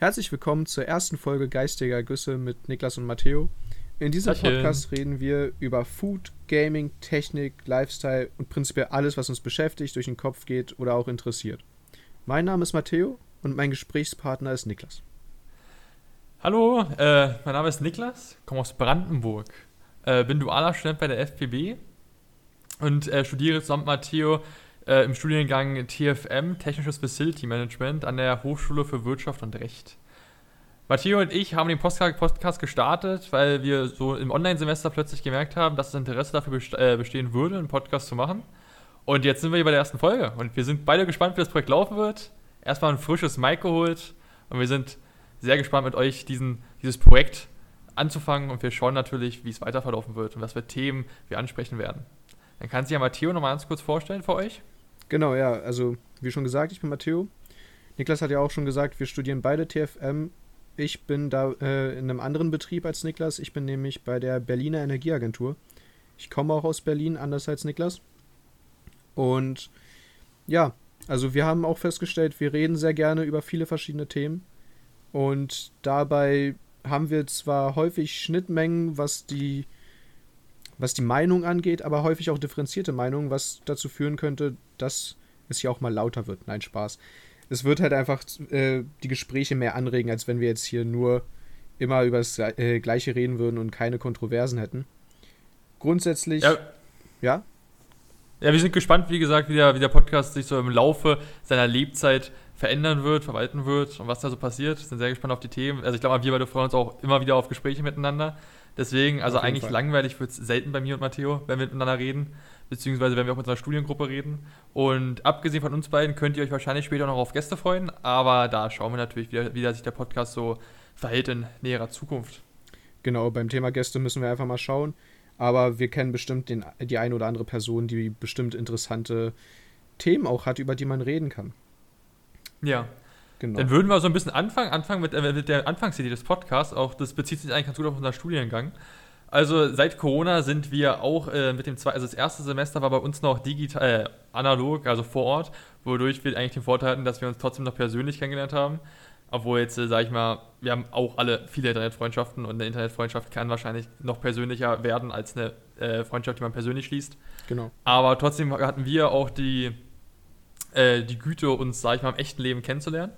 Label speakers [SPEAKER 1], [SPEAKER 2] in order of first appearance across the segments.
[SPEAKER 1] Herzlich willkommen zur ersten Folge Geistiger Güsse mit Niklas und Matteo. In diesem
[SPEAKER 2] Hallöchen.
[SPEAKER 1] Podcast reden wir über Food, Gaming, Technik, Lifestyle und prinzipiell alles, was uns beschäftigt, durch den Kopf geht oder auch interessiert. Mein Name ist Matteo und mein Gesprächspartner ist Niklas.
[SPEAKER 2] Hallo, äh, mein Name ist Niklas, komme aus Brandenburg, äh, bin dualer Student bei der FPB und äh, studiere zusammen mit Matteo äh, im Studiengang TFM, Technisches Facility Management, an der Hochschule für Wirtschaft und Recht. Matteo und ich haben den Podcast gestartet, weil wir so im Online-Semester plötzlich gemerkt haben, dass das Interesse dafür äh, bestehen würde, einen Podcast zu machen. Und jetzt sind wir hier bei der ersten Folge und wir sind beide gespannt, wie das Projekt laufen wird. Erstmal ein frisches Mic geholt und wir sind sehr gespannt mit euch diesen, dieses Projekt anzufangen und wir schauen natürlich, wie es weiter verlaufen wird und was für Themen wir ansprechen werden. Dann kann sich ja Matteo nochmal ganz kurz vorstellen für euch.
[SPEAKER 1] Genau, ja, also wie schon gesagt, ich bin Matteo. Niklas hat ja auch schon gesagt, wir studieren beide TFM. Ich bin da äh, in einem anderen Betrieb als Niklas. Ich bin nämlich bei der Berliner Energieagentur. Ich komme auch aus Berlin, anders als Niklas. Und ja, also wir haben auch festgestellt, wir reden sehr gerne über viele verschiedene Themen. Und dabei haben wir zwar häufig Schnittmengen, was die, was die Meinung angeht, aber häufig auch differenzierte Meinungen, was dazu führen könnte, dass es hier auch mal lauter wird. Nein, Spaß. Es wird halt einfach äh, die Gespräche mehr anregen, als wenn wir jetzt hier nur immer über das äh, Gleiche reden würden und keine Kontroversen hätten. Grundsätzlich,
[SPEAKER 2] Ja,
[SPEAKER 1] ja,
[SPEAKER 2] ja wir sind gespannt, wie gesagt, wie der, wie der Podcast sich so im Laufe seiner Lebzeit verändern wird, verwalten wird und was da so passiert. Sind sehr gespannt auf die Themen. Also ich glaube, wir beide freuen uns auch immer wieder auf Gespräche miteinander. Deswegen, also eigentlich
[SPEAKER 1] Fall.
[SPEAKER 2] langweilig wird es selten bei mir und Matteo, wenn wir miteinander reden. Beziehungsweise wenn wir auch mit unserer Studiengruppe reden. Und abgesehen von uns beiden könnt ihr euch wahrscheinlich später noch auf Gäste freuen. Aber da schauen wir natürlich, wie, wie sich der Podcast so verhält in näherer Zukunft.
[SPEAKER 1] genau, beim Thema Gäste müssen wir einfach mal schauen. Aber wir kennen bestimmt den, die eine oder andere Person, die bestimmt interessante Themen auch hat, über die man reden kann.
[SPEAKER 2] Ja.
[SPEAKER 1] Genau.
[SPEAKER 2] Dann würden wir so ein bisschen anfangen, anfangen mit, äh, mit der Anfangsidee des Podcasts. Auch das bezieht sich eigentlich ganz gut auf unseren Studiengang. Also seit Corona sind wir auch äh, mit dem zweiten, also das erste Semester war bei uns noch digital, äh, analog, also vor Ort, wodurch wir eigentlich den Vorteil hatten, dass wir uns trotzdem noch persönlich kennengelernt haben. Obwohl jetzt, äh, sag ich mal, wir haben auch alle viele Internetfreundschaften und eine Internetfreundschaft kann wahrscheinlich noch persönlicher werden als eine äh, Freundschaft, die man persönlich schließt.
[SPEAKER 1] genau.
[SPEAKER 2] Aber trotzdem hatten wir auch die, äh, die Güte, uns, sag ich mal, im echten Leben kennenzulernen.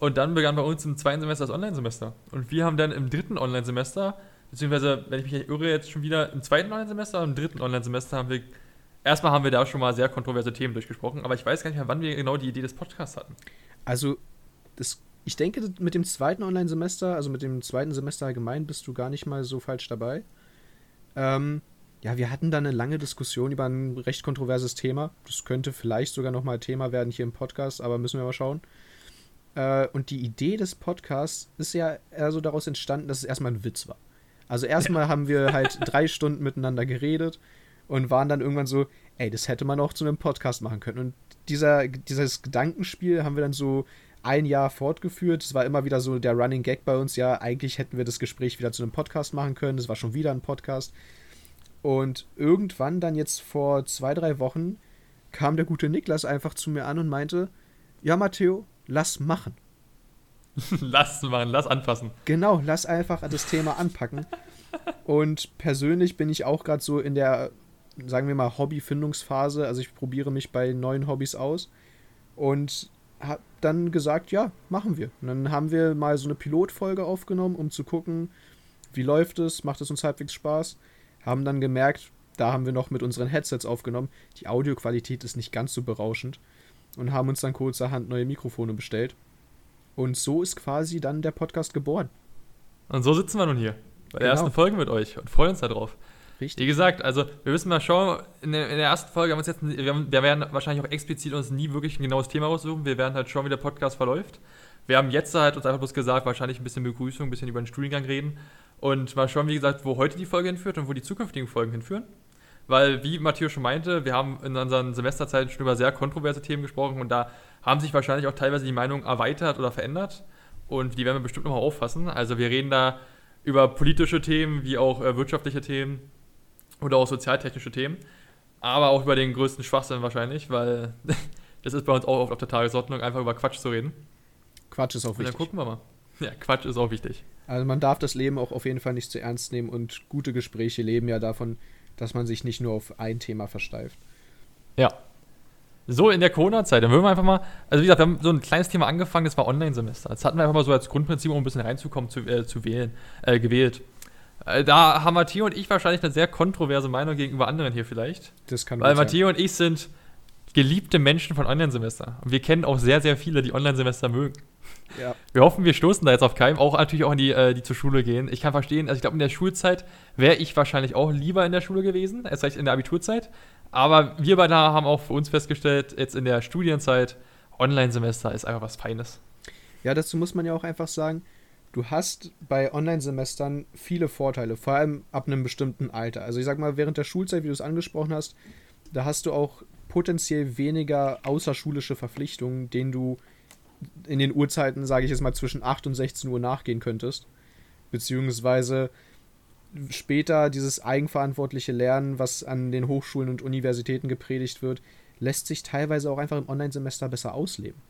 [SPEAKER 2] Und dann begann bei uns im zweiten Semester das Online-Semester. Und wir haben dann im dritten Online-Semester, beziehungsweise, wenn ich mich nicht irre, jetzt schon wieder im zweiten Online-Semester im dritten Online-Semester haben wir, erstmal haben wir da schon mal sehr kontroverse Themen durchgesprochen, aber ich weiß gar nicht mehr, wann wir genau die Idee des Podcasts hatten.
[SPEAKER 1] Also, das, ich denke, mit dem zweiten Online-Semester, also mit dem zweiten Semester allgemein, bist du gar nicht mal so falsch dabei. Ähm, ja, wir hatten dann eine lange Diskussion über ein recht kontroverses Thema. Das könnte vielleicht sogar nochmal Thema werden hier im Podcast, aber müssen wir mal schauen. Äh, und die Idee des Podcasts ist ja eher so daraus entstanden, dass es erstmal ein Witz war. Also erstmal haben wir halt drei Stunden miteinander geredet und waren dann irgendwann so, ey, das hätte man auch zu einem Podcast machen können. Und dieser, dieses Gedankenspiel haben wir dann so ein Jahr fortgeführt. Es war immer wieder so der Running Gag bei uns, ja, eigentlich hätten wir das Gespräch wieder zu einem Podcast machen können. Es war schon wieder ein Podcast. Und irgendwann dann jetzt vor zwei, drei Wochen kam der gute Niklas einfach zu mir an und meinte, ja, Matteo, lass machen.
[SPEAKER 2] lass machen, lass anfassen.
[SPEAKER 1] Genau, lass einfach das Thema anpacken. Und persönlich bin ich auch gerade so in der, sagen wir mal, Hobbyfindungsphase. Also ich probiere mich bei neuen Hobbys aus. Und habe dann gesagt, ja, machen wir. Und dann haben wir mal so eine Pilotfolge aufgenommen, um zu gucken, wie läuft es, macht es uns halbwegs Spaß. Haben dann gemerkt, da haben wir noch mit unseren Headsets aufgenommen, die Audioqualität ist nicht ganz so berauschend. Und haben uns dann kurzerhand neue Mikrofone bestellt. Und so ist quasi dann der Podcast geboren.
[SPEAKER 2] Und so sitzen wir nun hier. Bei der
[SPEAKER 1] Genau.
[SPEAKER 2] ersten Folge mit euch und freuen uns darauf. Wie
[SPEAKER 1] Richtig.
[SPEAKER 2] gesagt, also wir müssen mal schauen, in der, in der ersten Folge haben wir uns jetzt, wir, haben, wir werden wahrscheinlich auch explizit uns nie wirklich ein genaues Thema raussuchen. Wir werden halt schauen, wie der Podcast verläuft. Wir haben jetzt halt uns einfach bloß gesagt, wahrscheinlich ein bisschen Begrüßung, ein bisschen über den Studiengang reden und mal schauen, wie gesagt, wo heute die Folge hinführt und wo die zukünftigen Folgen hinführen. Weil, wie Matthias schon meinte, wir haben in unseren Semesterzeiten schon über sehr kontroverse Themen gesprochen und da haben sich wahrscheinlich auch teilweise die Meinungen erweitert oder verändert. Und die werden wir bestimmt nochmal auffassen. Also wir reden da über politische Themen wie auch äh, wirtschaftliche Themen oder auch sozialtechnische Themen. Aber auch über den größten Schwachsinn wahrscheinlich, weil das ist bei uns auch oft auf der Tagesordnung, einfach über Quatsch zu reden.
[SPEAKER 1] Quatsch ist auch
[SPEAKER 2] Und dann
[SPEAKER 1] wichtig.
[SPEAKER 2] gucken wir mal. Ja, Quatsch ist auch wichtig.
[SPEAKER 1] Also man darf das Leben auch auf jeden Fall nicht zu ernst nehmen und gute Gespräche leben ja davon, dass man sich nicht nur auf ein Thema versteift.
[SPEAKER 2] Ja. So in der Corona-Zeit, dann würden wir einfach mal, also wie gesagt, wir haben so ein kleines Thema angefangen, das war Online-Semester. Das hatten wir einfach mal so als Grundprinzip, um ein bisschen reinzukommen, zu, äh, zu wählen, äh, gewählt. Äh, da haben Matteo und ich wahrscheinlich eine sehr kontroverse Meinung gegenüber anderen hier vielleicht.
[SPEAKER 1] Das kann
[SPEAKER 2] Weil. Matteo und ich sind geliebte Menschen von Online-Semester. Und wir kennen auch sehr, sehr viele, die Online-Semester mögen.
[SPEAKER 1] Ja.
[SPEAKER 2] Wir hoffen, wir stoßen da jetzt auf keinen, auch natürlich auch an die, äh, die zur Schule gehen. Ich kann verstehen, also ich glaube, in der Schulzeit wäre ich wahrscheinlich auch lieber in der Schule gewesen, erst recht in der Abiturzeit. Aber wir beide haben auch für uns festgestellt, jetzt in der Studienzeit, Online-Semester ist einfach was Feines.
[SPEAKER 1] Ja, dazu muss man ja auch einfach sagen, du hast bei Online-Semestern viele Vorteile, vor allem ab einem bestimmten Alter. Also ich sag mal, während der Schulzeit, wie du es angesprochen hast, da hast du auch potenziell weniger außerschulische Verpflichtungen, denen du in den Uhrzeiten, sage ich jetzt mal, zwischen 8 und 16 Uhr nachgehen könntest. Beziehungsweise später dieses eigenverantwortliche Lernen, was an den Hochschulen und Universitäten gepredigt wird, lässt sich teilweise auch einfach im Online-Semester besser ausleben.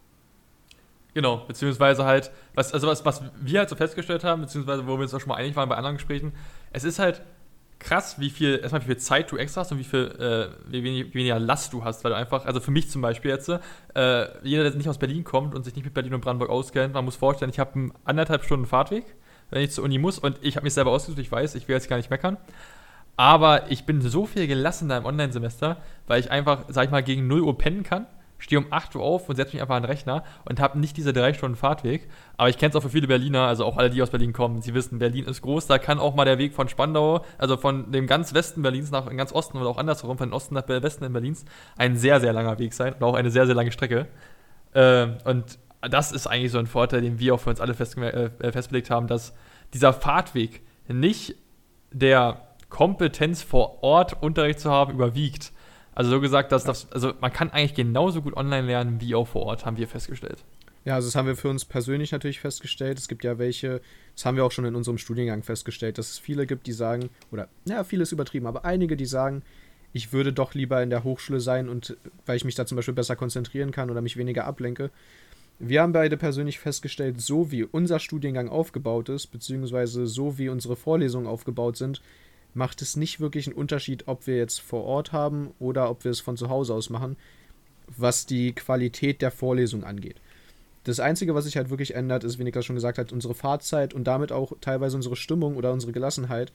[SPEAKER 2] Genau, beziehungsweise halt, was, also was, was wir halt so festgestellt haben, beziehungsweise wo wir uns auch schon mal einig waren bei anderen Gesprächen, es ist halt krass, wie viel, erstmal wie viel Zeit du extra hast und wie viel, äh, wie wenig, weniger Last du hast, weil du einfach, also für mich zum Beispiel jetzt, äh, jeder, der nicht aus Berlin kommt und sich nicht mit Berlin und Brandenburg auskennt, man muss vorstellen, ich habe einen anderthalb Stunden Fahrtweg, wenn ich zur Uni muss und ich habe mich selber ausgesucht, ich weiß, ich will jetzt gar nicht meckern, aber ich bin so viel gelassener im Online-Semester, weil ich einfach, sag ich mal, gegen 0 Uhr pennen kann, stehe um 8 Uhr auf und setze mich einfach an den Rechner und habe nicht diese drei Stunden Fahrtweg. Aber ich kenne es auch für viele Berliner, also auch alle, die aus Berlin kommen. Sie wissen, Berlin ist groß, da kann auch mal der Weg von Spandau, also von dem ganz Westen Berlins nach ganz Osten oder auch andersherum, von Osten nach Westen in Berlins, ein sehr, sehr langer Weg sein und auch eine sehr, sehr lange Strecke. Ähm, und das ist eigentlich so ein Vorteil, den wir auch für uns alle fest, äh, festgelegt haben, dass dieser Fahrtweg nicht der Kompetenz vor Ort Unterricht zu haben überwiegt. Also so gesagt, dass das, also man kann eigentlich genauso gut online lernen wie auch vor Ort, haben wir festgestellt.
[SPEAKER 1] Ja, also das haben wir für uns persönlich natürlich festgestellt. Es gibt ja welche, das haben wir auch schon in unserem Studiengang festgestellt, dass es viele gibt, die sagen, oder ja, vieles übertrieben, aber einige, die sagen, ich würde doch lieber in der Hochschule sein und weil ich mich da zum Beispiel besser konzentrieren kann oder mich weniger ablenke. Wir haben beide persönlich festgestellt, so wie unser Studiengang aufgebaut ist, beziehungsweise so wie unsere Vorlesungen aufgebaut sind, macht es nicht wirklich einen Unterschied, ob wir jetzt vor Ort haben oder ob wir es von zu Hause aus machen, was die Qualität der Vorlesung angeht. Das Einzige, was sich halt wirklich ändert, ist, wie Niklas schon gesagt hat, unsere Fahrzeit und damit auch teilweise unsere Stimmung oder unsere Gelassenheit.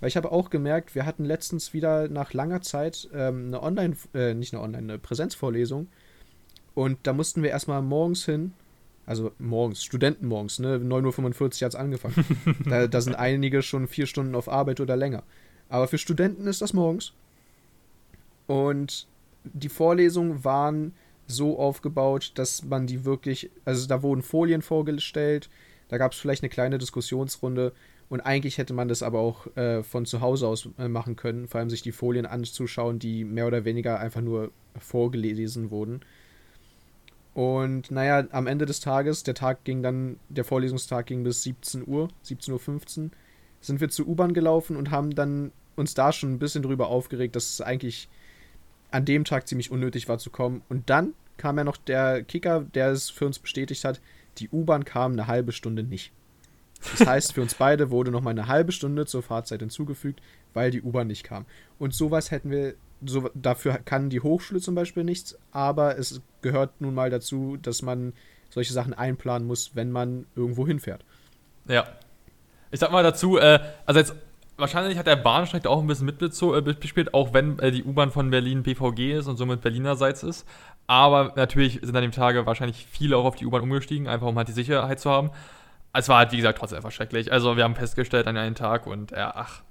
[SPEAKER 1] Weil ich habe auch gemerkt, wir hatten letztens wieder nach langer Zeit ähm, eine Online, äh, nicht eine Online, eine Präsenzvorlesung. Und da mussten wir erstmal morgens hin, also morgens, Studentenmorgens, ne? 9.45 Uhr hat es angefangen. da, da sind einige schon vier Stunden auf Arbeit oder länger. Aber für Studenten ist das morgens. Und die Vorlesungen waren so aufgebaut, dass man die wirklich, also da wurden Folien vorgestellt, da gab es vielleicht eine kleine Diskussionsrunde und eigentlich hätte man das aber auch äh, von zu Hause aus äh, machen können, vor allem sich die Folien anzuschauen, die mehr oder weniger einfach nur vorgelesen wurden. Und naja, am Ende des Tages, der Tag ging dann, der Vorlesungstag ging bis 17 Uhr, 17.15 Uhr, sind wir zur U-Bahn gelaufen und haben dann uns da schon ein bisschen drüber aufgeregt, dass es eigentlich an dem Tag ziemlich unnötig war zu kommen. Und dann kam ja noch der Kicker, der es für uns bestätigt hat, die U-Bahn kam eine halbe Stunde nicht. Das heißt, für uns beide wurde noch mal eine halbe Stunde zur Fahrzeit hinzugefügt, weil die U-Bahn nicht kam. Und sowas hätten wir, so, dafür kann die Hochschule zum Beispiel nichts, aber es gehört nun mal dazu, dass man solche Sachen einplanen muss, wenn man irgendwo hinfährt.
[SPEAKER 2] Ja. Ich sag mal dazu, äh, also jetzt wahrscheinlich hat der Bahnstreik auch ein bisschen mitgespielt, auch wenn äh, die U-Bahn von Berlin BVG ist und somit Berlinerseits ist. Aber natürlich sind an dem Tage wahrscheinlich viele auch auf die U-Bahn umgestiegen, einfach um halt die Sicherheit zu haben. Es war halt, wie gesagt, trotzdem einfach schrecklich. Also wir haben festgestellt an einem Tag und ja, ach.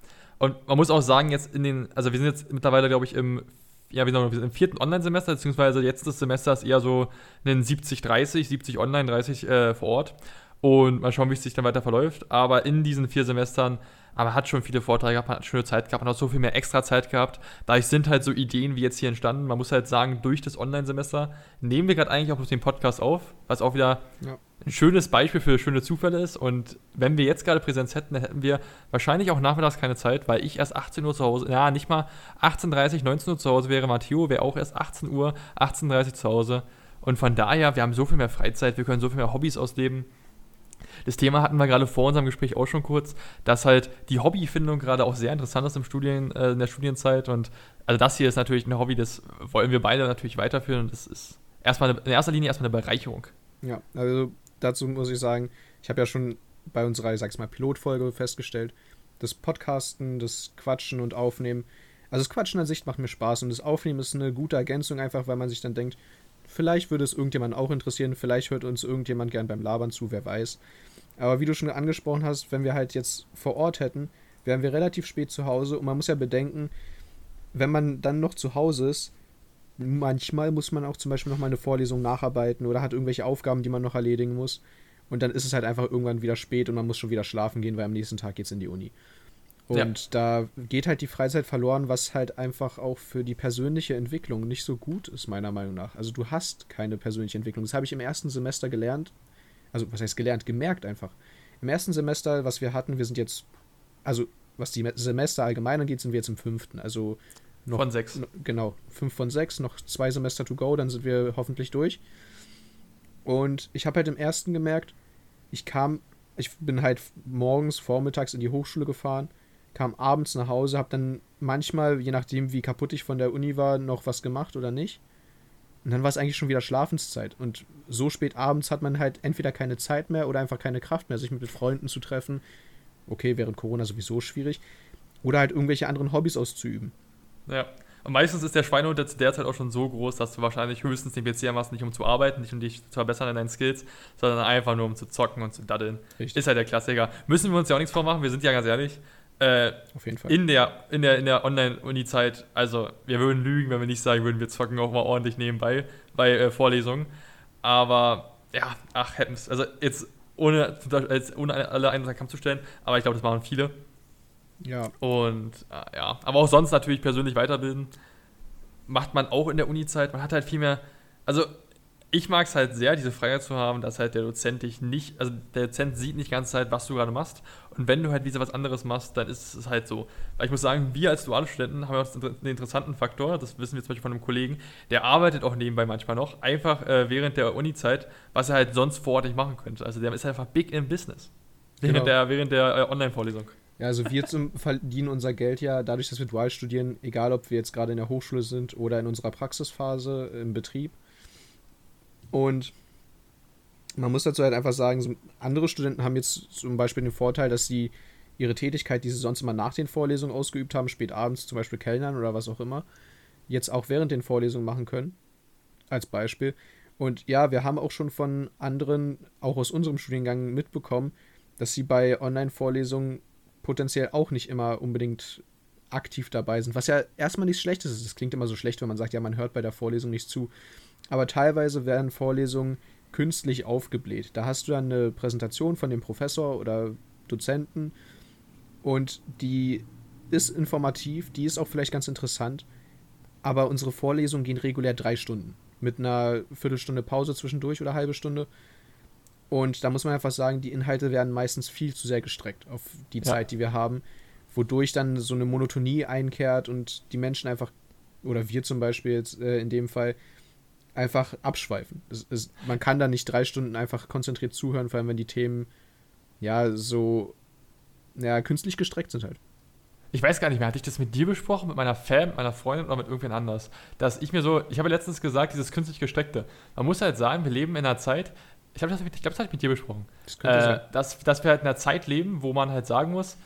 [SPEAKER 2] Und man muss auch sagen, jetzt in den, also wir sind jetzt mittlerweile, glaube ich, im, ja, wir sind im vierten Online-Semester, beziehungsweise jetzt das Semester ist eher so ein 70-30, 70 online, 30 äh, vor Ort. Und mal schauen, wie es sich dann weiter verläuft. Aber in diesen vier Semestern aber hat schon viele Vorträge gehabt, hat schöne Zeit gehabt, man hat so viel mehr extra Zeit gehabt. Dadurch sind halt so Ideen wie jetzt hier entstanden. Man muss halt sagen, durch das Online-Semester nehmen wir gerade eigentlich auch bloß den Podcast auf, was auch wieder ja. ein schönes Beispiel für schöne Zufälle ist. Und wenn wir jetzt gerade Präsenz hätten, dann hätten wir wahrscheinlich auch nachmittags keine Zeit, weil ich erst 18 Uhr zu Hause, ja, nicht mal 18.30 19 Uhr zu Hause wäre. Matteo wäre auch erst 18 Uhr, 18.30 zu Hause. Und von daher, wir haben so viel mehr Freizeit, wir können so viel mehr Hobbys ausleben Das Thema hatten wir gerade vor unserem Gespräch auch schon kurz, dass halt die Hobbyfindung gerade auch sehr interessant ist im Studien, äh, in der Studienzeit. Und also das hier ist natürlich ein Hobby, das wollen wir beide natürlich weiterführen. Und das ist erstmal in erster Linie erstmal eine Bereicherung.
[SPEAKER 1] Ja, also dazu muss ich sagen, ich habe ja schon bei unserer, ich sag's mal, Pilotfolge festgestellt, das Podcasten, das Quatschen und Aufnehmen. Also das Quatschen an sich macht mir Spaß und das Aufnehmen ist eine gute Ergänzung, einfach weil man sich dann denkt, vielleicht würde es irgendjemand auch interessieren, vielleicht hört uns irgendjemand gern beim Labern zu, wer weiß. Aber wie du schon angesprochen hast, wenn wir halt jetzt vor Ort hätten, wären wir relativ spät zu Hause und man muss ja bedenken, wenn man dann noch zu Hause ist, manchmal muss man auch zum Beispiel noch mal eine Vorlesung nacharbeiten oder hat irgendwelche Aufgaben, die man noch erledigen muss. Und dann ist es halt einfach irgendwann wieder spät und man muss schon wieder schlafen gehen, weil am nächsten Tag geht es in die Uni. Und ja. da geht halt die Freizeit verloren, was halt einfach auch für die persönliche Entwicklung nicht so gut ist, meiner Meinung nach. Also du hast keine persönliche Entwicklung. Das habe ich im ersten Semester gelernt. Also was heißt gelernt? Gemerkt einfach. Im ersten Semester, was wir hatten, wir sind jetzt, also was die Semester allgemein angeht, sind wir jetzt im fünften. Also
[SPEAKER 2] noch, von sechs.
[SPEAKER 1] Genau, fünf von sechs, noch zwei Semester to go, dann sind wir hoffentlich durch. Und ich habe halt im ersten gemerkt, ich kam, ich bin halt morgens, vormittags in die Hochschule gefahren, kam abends nach Hause, habe dann manchmal, je nachdem wie kaputt ich von der Uni war, noch was gemacht oder nicht. Und dann war es eigentlich schon wieder Schlafenszeit. Und so spät abends hat man halt entweder keine Zeit mehr oder einfach keine Kraft mehr, sich mit Freunden zu treffen. Okay, während Corona sowieso schwierig. Oder halt irgendwelche anderen Hobbys auszuüben.
[SPEAKER 2] Ja. Und meistens ist der Schweinehund jetzt derzeit auch schon so groß, dass du wahrscheinlich höchstens den PC machst, nicht um zu arbeiten, nicht um dich zu verbessern in deinen Skills, sondern einfach nur um zu zocken und zu daddeln. Richtig. Ist halt der Klassiker. Müssen wir uns ja auch nichts vormachen, wir sind ja ganz ehrlich. Äh, Auf jeden Fall. In der, in der, in der Online-Uni-Zeit, also wir würden lügen, wenn wir nicht sagen würden, wir zocken auch mal ordentlich nebenbei bei äh, Vorlesungen. Aber ja, ach, hätten es. Also jetzt ohne, ohne alle einen Kampf zu stellen, aber ich glaube, das machen viele. Ja. Und äh, ja, aber auch sonst natürlich persönlich weiterbilden. Macht man auch in der Uni-Zeit. Man hat halt viel mehr. Also, ich mag es halt sehr, diese Freiheit zu haben, dass halt der Dozent dich nicht, also der Dozent sieht nicht die ganze Zeit, was du gerade machst. Und wenn du halt wieder was anderes machst, dann ist es halt so. Weil ich muss sagen, wir als duale Studenten haben ja auch einen interessanten Faktor, das wissen wir zum Beispiel von einem Kollegen, der arbeitet auch nebenbei manchmal noch, einfach äh, während der Uni-Zeit, was er halt sonst vor Ort nicht machen könnte. Also der ist einfach big im Business. Während genau. der, während der äh, Online-Vorlesung.
[SPEAKER 1] Ja, also wir zum, verdienen unser Geld ja dadurch, dass wir dual studieren, egal ob wir jetzt gerade in der Hochschule sind oder in unserer Praxisphase im Betrieb. Und man muss dazu halt einfach sagen, andere Studenten haben jetzt zum Beispiel den Vorteil, dass sie ihre Tätigkeit, die sie sonst immer nach den Vorlesungen ausgeübt haben, spät abends zum Beispiel Kellnern oder was auch immer, jetzt auch während den Vorlesungen machen können. Als Beispiel. Und ja, wir haben auch schon von anderen, auch aus unserem Studiengang, mitbekommen, dass sie bei Online-Vorlesungen potenziell auch nicht immer unbedingt aktiv dabei sind. Was ja erstmal nichts Schlechtes ist. Es klingt immer so schlecht, wenn man sagt, ja, man hört bei der Vorlesung nicht zu. Aber teilweise werden Vorlesungen künstlich aufgebläht. Da hast du dann eine Präsentation von dem Professor oder Dozenten und die ist informativ, die ist auch vielleicht ganz interessant, aber unsere Vorlesungen gehen regulär drei Stunden mit einer Viertelstunde Pause zwischendurch oder halbe Stunde. Und da muss man einfach sagen, die Inhalte werden meistens viel zu sehr gestreckt auf die ja. Zeit, die wir haben, wodurch dann so eine Monotonie einkehrt und die Menschen einfach, oder wir zum Beispiel jetzt äh, in dem Fall, einfach abschweifen. Es, es, man kann da nicht drei Stunden einfach konzentriert zuhören, vor allem wenn die Themen ja so ja, künstlich gestreckt sind halt.
[SPEAKER 2] Ich weiß gar nicht mehr, hatte ich das mit dir besprochen, mit meiner Fan, mit meiner Freundin oder mit irgendwen anders? Dass ich mir so, ich habe letztens gesagt, dieses künstlich gestreckte. Man muss halt sagen, wir leben in einer Zeit, ich glaube, das, glaub, das habe ich mit dir besprochen. Das äh, dass, dass wir halt in einer Zeit leben, wo man halt sagen muss,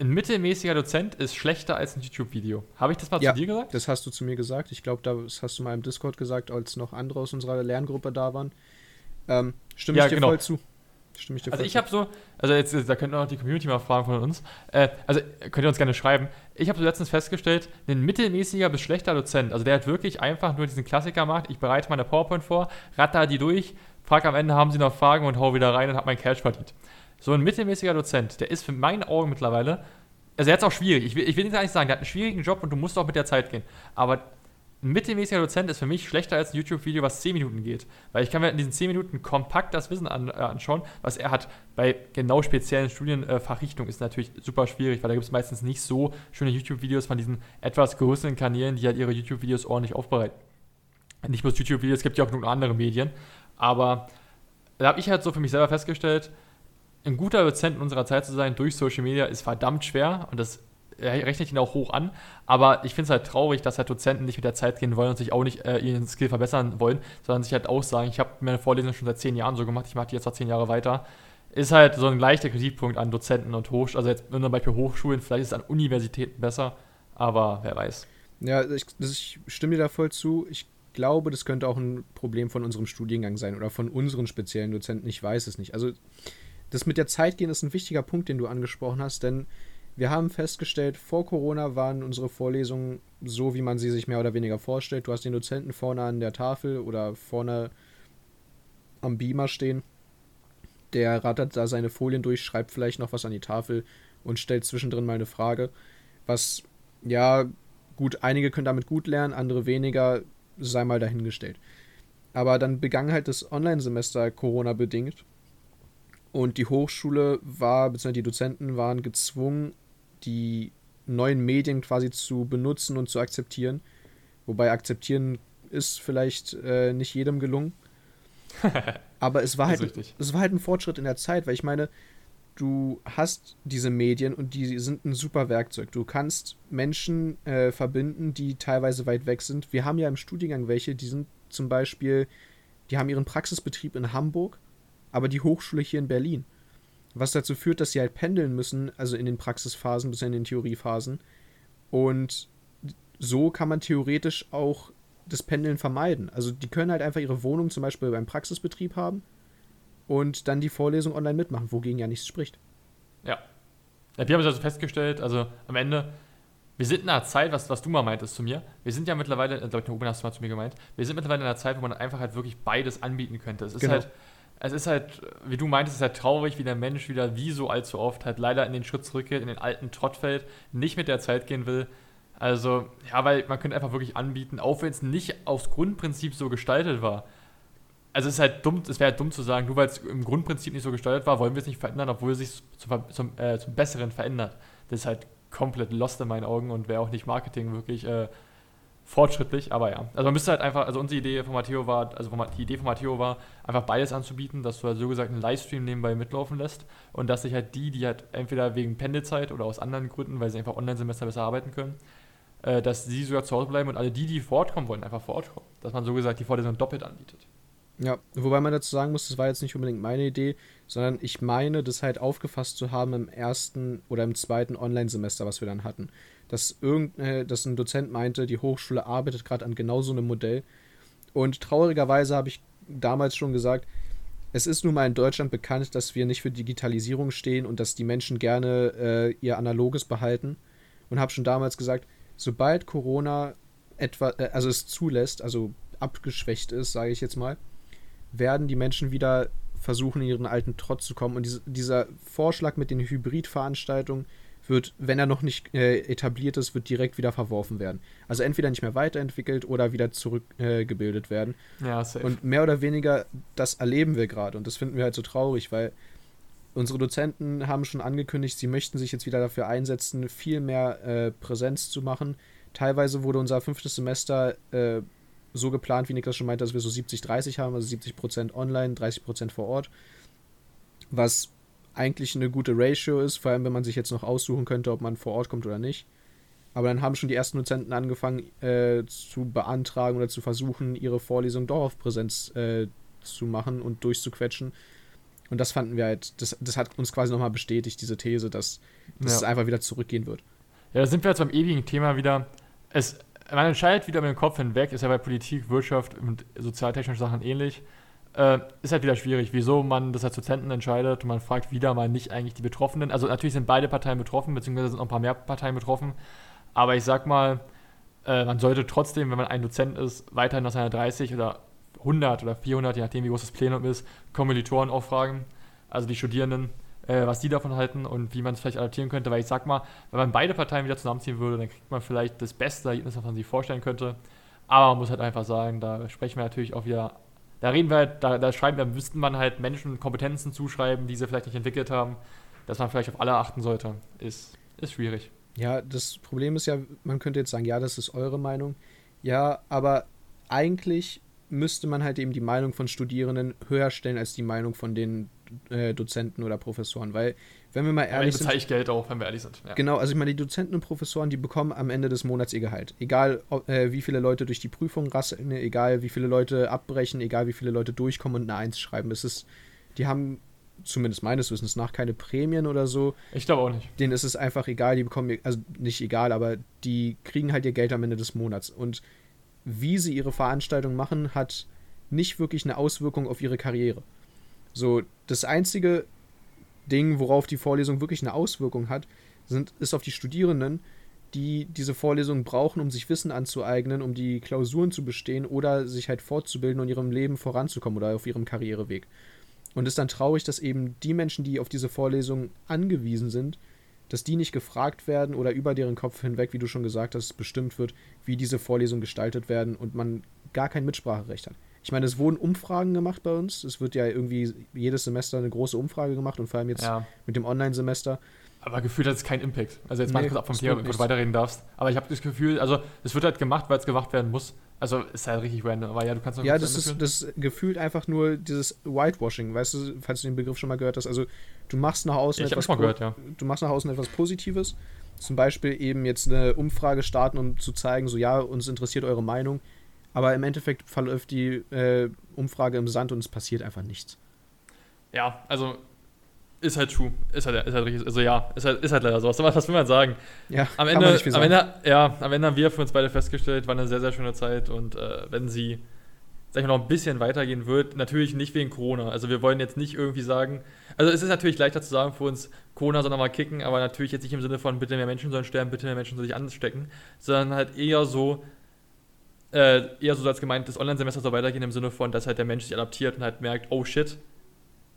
[SPEAKER 2] ein mittelmäßiger Dozent ist schlechter als ein YouTube-Video. Habe ich das mal
[SPEAKER 1] ja,
[SPEAKER 2] zu dir gesagt?
[SPEAKER 1] Das hast du zu mir gesagt. Ich glaube, das hast du mal im Discord gesagt, als noch andere aus unserer Lerngruppe da waren. Ähm, stimme ja, ich dir genau. voll zu.
[SPEAKER 2] Stimme ich dir also ich habe so, also jetzt, da könnt ihr noch die Community mal fragen von uns. Äh, also könnt ihr uns gerne schreiben. Ich habe so letztens festgestellt, ein mittelmäßiger bis schlechter Dozent, also der hat wirklich einfach nur diesen Klassiker macht, ich bereite meine PowerPoint vor, ratter die durch, frage am Ende, haben sie noch Fragen und hau wieder rein und habe mein Cash verdient. So ein mittelmäßiger Dozent, der ist für meinen Augen mittlerweile, also er hat es auch schwierig, ich will, ich will nicht sagen, der hat einen schwierigen Job und du musst auch mit der Zeit gehen, aber ein mittelmäßiger Dozent ist für mich schlechter als ein YouTube-Video, was 10 Minuten geht. Weil ich kann mir in diesen 10 Minuten kompakt das Wissen an, äh, anschauen, was er hat. Bei genau speziellen Studienfachrichtungen äh, ist natürlich super schwierig, weil da gibt es meistens nicht so schöne YouTube-Videos von diesen etwas größeren Kanälen, die halt ihre YouTube-Videos ordentlich aufbereiten. Nicht bloß YouTube-Videos, es gibt ja auch genug andere Medien. Aber da habe ich halt so für mich selber festgestellt, ein guter Dozent in unserer Zeit zu sein durch Social Media ist verdammt schwer und das rechne ich ihn auch hoch an. Aber ich finde es halt traurig, dass halt Dozenten nicht mit der Zeit gehen wollen und sich auch nicht äh, ihren Skill verbessern wollen, sondern sich halt auch sagen, ich habe meine Vorlesung schon seit zehn Jahren so gemacht, ich mache die jetzt noch zehn Jahre weiter. Ist halt so ein leichter Kritikpunkt an Dozenten und Hochschulen. Also jetzt zum Beispiel Hochschulen, vielleicht ist es an Universitäten besser, aber wer weiß.
[SPEAKER 1] Ja, ich, ich stimme dir da voll zu. Ich glaube, das könnte auch ein Problem von unserem Studiengang sein oder von unseren speziellen Dozenten. Ich weiß es nicht. Also, das mit der Zeit gehen ist ein wichtiger Punkt, den du angesprochen hast, denn wir haben festgestellt, vor Corona waren unsere Vorlesungen so, wie man sie sich mehr oder weniger vorstellt. Du hast den Dozenten vorne an der Tafel oder vorne am Beamer stehen. Der rattert da seine Folien durch, schreibt vielleicht noch was an die Tafel und stellt zwischendrin mal eine Frage. Was, ja, gut, einige können damit gut lernen, andere weniger, sei mal dahingestellt. Aber dann begann halt das Online-Semester Corona-bedingt. Und die Hochschule war, beziehungsweise die Dozenten waren gezwungen, die neuen Medien quasi zu benutzen und zu akzeptieren. Wobei akzeptieren ist vielleicht äh, nicht jedem gelungen. Aber es war, halt, es war halt ein Fortschritt in der Zeit, weil ich meine, du hast diese Medien und die sind ein super Werkzeug. Du kannst Menschen äh, verbinden, die teilweise weit weg sind. Wir haben ja im Studiengang welche, die sind zum Beispiel, die haben ihren Praxisbetrieb in Hamburg, aber die Hochschule hier in Berlin. Was dazu führt, dass sie halt pendeln müssen, also in den Praxisphasen bis in den Theoriephasen. Und so kann man theoretisch auch das Pendeln vermeiden. Also die können halt einfach ihre Wohnung zum Beispiel beim Praxisbetrieb haben und dann die Vorlesung online mitmachen, wogegen ja nichts spricht.
[SPEAKER 2] Ja. ja wir haben es also festgestellt, also am Ende, wir sind in einer Zeit, was, was du mal meintest zu mir, wir sind ja mittlerweile, äh, glaube ich, Ruben hast du mal zu mir gemeint, wir sind mittlerweile in einer Zeit, wo man einfach halt wirklich beides anbieten könnte. Es ist genau. halt, es ist halt, wie du meintest, es ist halt traurig, wie der Mensch wieder, wie so allzu oft, halt leider in den Schritt zurückgeht, in den alten Trott fällt, nicht mit der Zeit gehen will. Also, ja, weil man könnte einfach wirklich anbieten, auch wenn es nicht aufs Grundprinzip so gestaltet war, also es ist halt dumm, es wäre halt dumm zu sagen, nur weil es im Grundprinzip nicht so gesteuert war, wollen wir es nicht verändern, obwohl es sich zum, zum, äh, zum Besseren verändert. Das ist halt komplett lost in meinen Augen und wäre auch nicht Marketing wirklich äh, fortschrittlich, aber ja. Also man müsste halt einfach, also unsere Idee von Matteo war, also die Idee von Matteo war, einfach beides anzubieten, dass du halt so gesagt einen Livestream nebenbei mitlaufen lässt und dass sich halt die, die halt entweder wegen Pendelzeit oder aus anderen Gründen, weil sie einfach Online-Semester besser arbeiten können, äh, dass sie sogar zu Hause bleiben und alle die, die vor Ort kommen wollen, einfach vor Ort kommen. Dass man so gesagt die Vorlesung doppelt anbietet.
[SPEAKER 1] Ja, wobei man dazu sagen muss, das war jetzt nicht unbedingt meine Idee, sondern ich meine, das halt aufgefasst zu haben im ersten oder im zweiten Online-Semester, was wir dann hatten. Dass, irgend, äh, dass ein Dozent meinte, die Hochschule arbeitet gerade an genau so einem Modell. Und traurigerweise habe ich damals schon gesagt, es ist nun mal in Deutschland bekannt, dass wir nicht für Digitalisierung stehen und dass die Menschen gerne äh, ihr Analoges behalten. Und habe schon damals gesagt, sobald Corona etwa, äh, also es zulässt, also abgeschwächt ist, sage ich jetzt mal, werden die Menschen wieder versuchen, in ihren alten Trott zu kommen. Und diese, dieser Vorschlag mit den Hybridveranstaltungen wird, wenn er noch nicht äh, etabliert ist, wird direkt wieder verworfen werden. Also entweder nicht mehr weiterentwickelt oder wieder zurückgebildet äh, werden. Ja, safe. Und mehr oder weniger das erleben wir gerade. Und das finden wir halt so traurig, weil unsere Dozenten haben schon angekündigt, sie möchten sich jetzt wieder dafür einsetzen, viel mehr äh, Präsenz zu machen. Teilweise wurde unser fünftes Semester äh, so geplant, wie Niklas schon meinte, dass wir so 70-30 haben, also 70% online, 30% vor Ort. Was eigentlich eine gute Ratio ist, vor allem wenn man sich jetzt noch aussuchen könnte, ob man vor Ort kommt oder nicht. Aber dann haben schon die ersten Dozenten angefangen äh, zu beantragen oder zu versuchen, ihre Vorlesung doch auf Präsenz äh, zu machen und durchzuquetschen. Und das fanden wir halt, das, das hat uns quasi nochmal bestätigt, diese These, dass, dass ja. es einfach wieder zurückgehen wird.
[SPEAKER 2] Ja, da sind wir jetzt beim ewigen Thema wieder. Es, man entscheidet wieder mit dem Kopf hinweg, ist ja bei Politik, Wirtschaft und sozialtechnischen Sachen ähnlich. Äh, ist halt wieder schwierig, wieso man das als Dozenten entscheidet und man fragt wieder mal nicht eigentlich die Betroffenen. Also natürlich sind beide Parteien betroffen, beziehungsweise sind noch ein paar mehr Parteien betroffen. Aber ich sag mal, äh, man sollte trotzdem, wenn man ein Dozent ist, weiterhin nach seiner 30 oder 100 oder 400, je nachdem wie groß das Plenum ist, Kommilitoren auch fragen, also die Studierenden, äh, was die davon halten und wie man es vielleicht adaptieren könnte. Weil ich sag mal, wenn man beide Parteien wieder zusammenziehen würde, dann kriegt man vielleicht das beste Ergebnis, was man sich vorstellen könnte. Aber man muss halt einfach sagen, da sprechen wir natürlich auch wieder, da reden wir halt, da, da schreiben wir, müssten man halt Menschen Kompetenzen zuschreiben, die sie vielleicht nicht entwickelt haben, dass man vielleicht auf alle achten sollte. Ist, ist schwierig.
[SPEAKER 1] Ja, das Problem ist ja, man könnte jetzt sagen, ja, das ist eure Meinung. Ja, aber eigentlich müsste man halt eben die Meinung von Studierenden höher stellen als die Meinung von den äh, Dozenten oder Professoren, weil, wenn wir mal ehrlich
[SPEAKER 2] sind. ich Geld auch, wenn wir ehrlich sind.
[SPEAKER 1] Ja. Genau, also ich meine, die Dozenten und Professoren, die bekommen am Ende des Monats ihr Gehalt. Egal, äh, wie viele Leute durch die Prüfung rasseln, egal, wie viele Leute abbrechen, egal, wie viele Leute durchkommen und eine Eins schreiben. Es ist, die haben zumindest meines Wissens nach, keine Prämien oder so.
[SPEAKER 2] Ich glaube auch nicht.
[SPEAKER 1] Denen ist es einfach egal, die bekommen, also nicht egal, aber die kriegen halt ihr Geld am Ende des Monats. Und wie sie ihre Veranstaltung machen, hat nicht wirklich eine Auswirkung auf ihre Karriere. So, das einzige Ding, worauf die Vorlesung wirklich eine Auswirkung hat, sind, ist auf die Studierenden, die diese Vorlesung brauchen, um sich Wissen anzueignen, um die Klausuren zu bestehen oder sich halt fortzubilden und ihrem Leben voranzukommen oder auf ihrem Karriereweg. Und es ist dann traurig, dass eben die Menschen, die auf diese Vorlesung angewiesen sind, dass die nicht gefragt werden oder über deren Kopf hinweg, wie du schon gesagt hast, bestimmt wird, wie diese Vorlesungen gestaltet werden und man gar kein Mitspracherecht hat. Ich meine, es wurden Umfragen gemacht bei uns. Es wird ja irgendwie jedes Semester eine große Umfrage gemacht und vor allem jetzt ja. mit dem Online-Semester.
[SPEAKER 2] Aber gefühlt hat es keinen Impact. Also jetzt nee, mal kurz ab vom Thema, bevor du weiterreden darfst. Aber ich habe das Gefühl, also es wird halt gemacht, weil es gemacht werden muss. Also ist halt richtig random. Aber ja, du kannst
[SPEAKER 1] noch Ja, das ist, das gefühlt einfach nur dieses Whitewashing, weißt du, falls du den Begriff schon mal gehört hast. Also du machst nach außen
[SPEAKER 2] ja, etwas mal gehört, ja.
[SPEAKER 1] du machst nach außen etwas Positives. Zum Beispiel eben jetzt eine Umfrage starten, um zu zeigen, so ja, uns interessiert eure Meinung. Aber im Endeffekt verläuft die äh, Umfrage im Sand und es passiert einfach nichts.
[SPEAKER 2] Ja, also ist halt true. Ist halt, ist halt richtig. Also ja, ist halt, ist halt leider so. Was, was will man sagen?
[SPEAKER 1] Ja,
[SPEAKER 2] am Ende, am Ende, ja, am Ende haben wir für uns beide festgestellt, war eine sehr, sehr schöne Zeit und äh, wenn sie, sag ich mal, noch ein bisschen weitergehen wird, natürlich nicht wegen Corona. Also wir wollen jetzt nicht irgendwie sagen, also es ist natürlich leichter zu sagen für uns, Corona soll nochmal kicken, aber natürlich jetzt nicht im Sinne von, bitte mehr Menschen sollen sterben, bitte mehr Menschen sollen sich anstecken, sondern halt eher so, äh, eher so als gemeint, das Online-Semester soll weitergehen im Sinne von, dass halt der Mensch sich adaptiert und halt merkt, oh shit,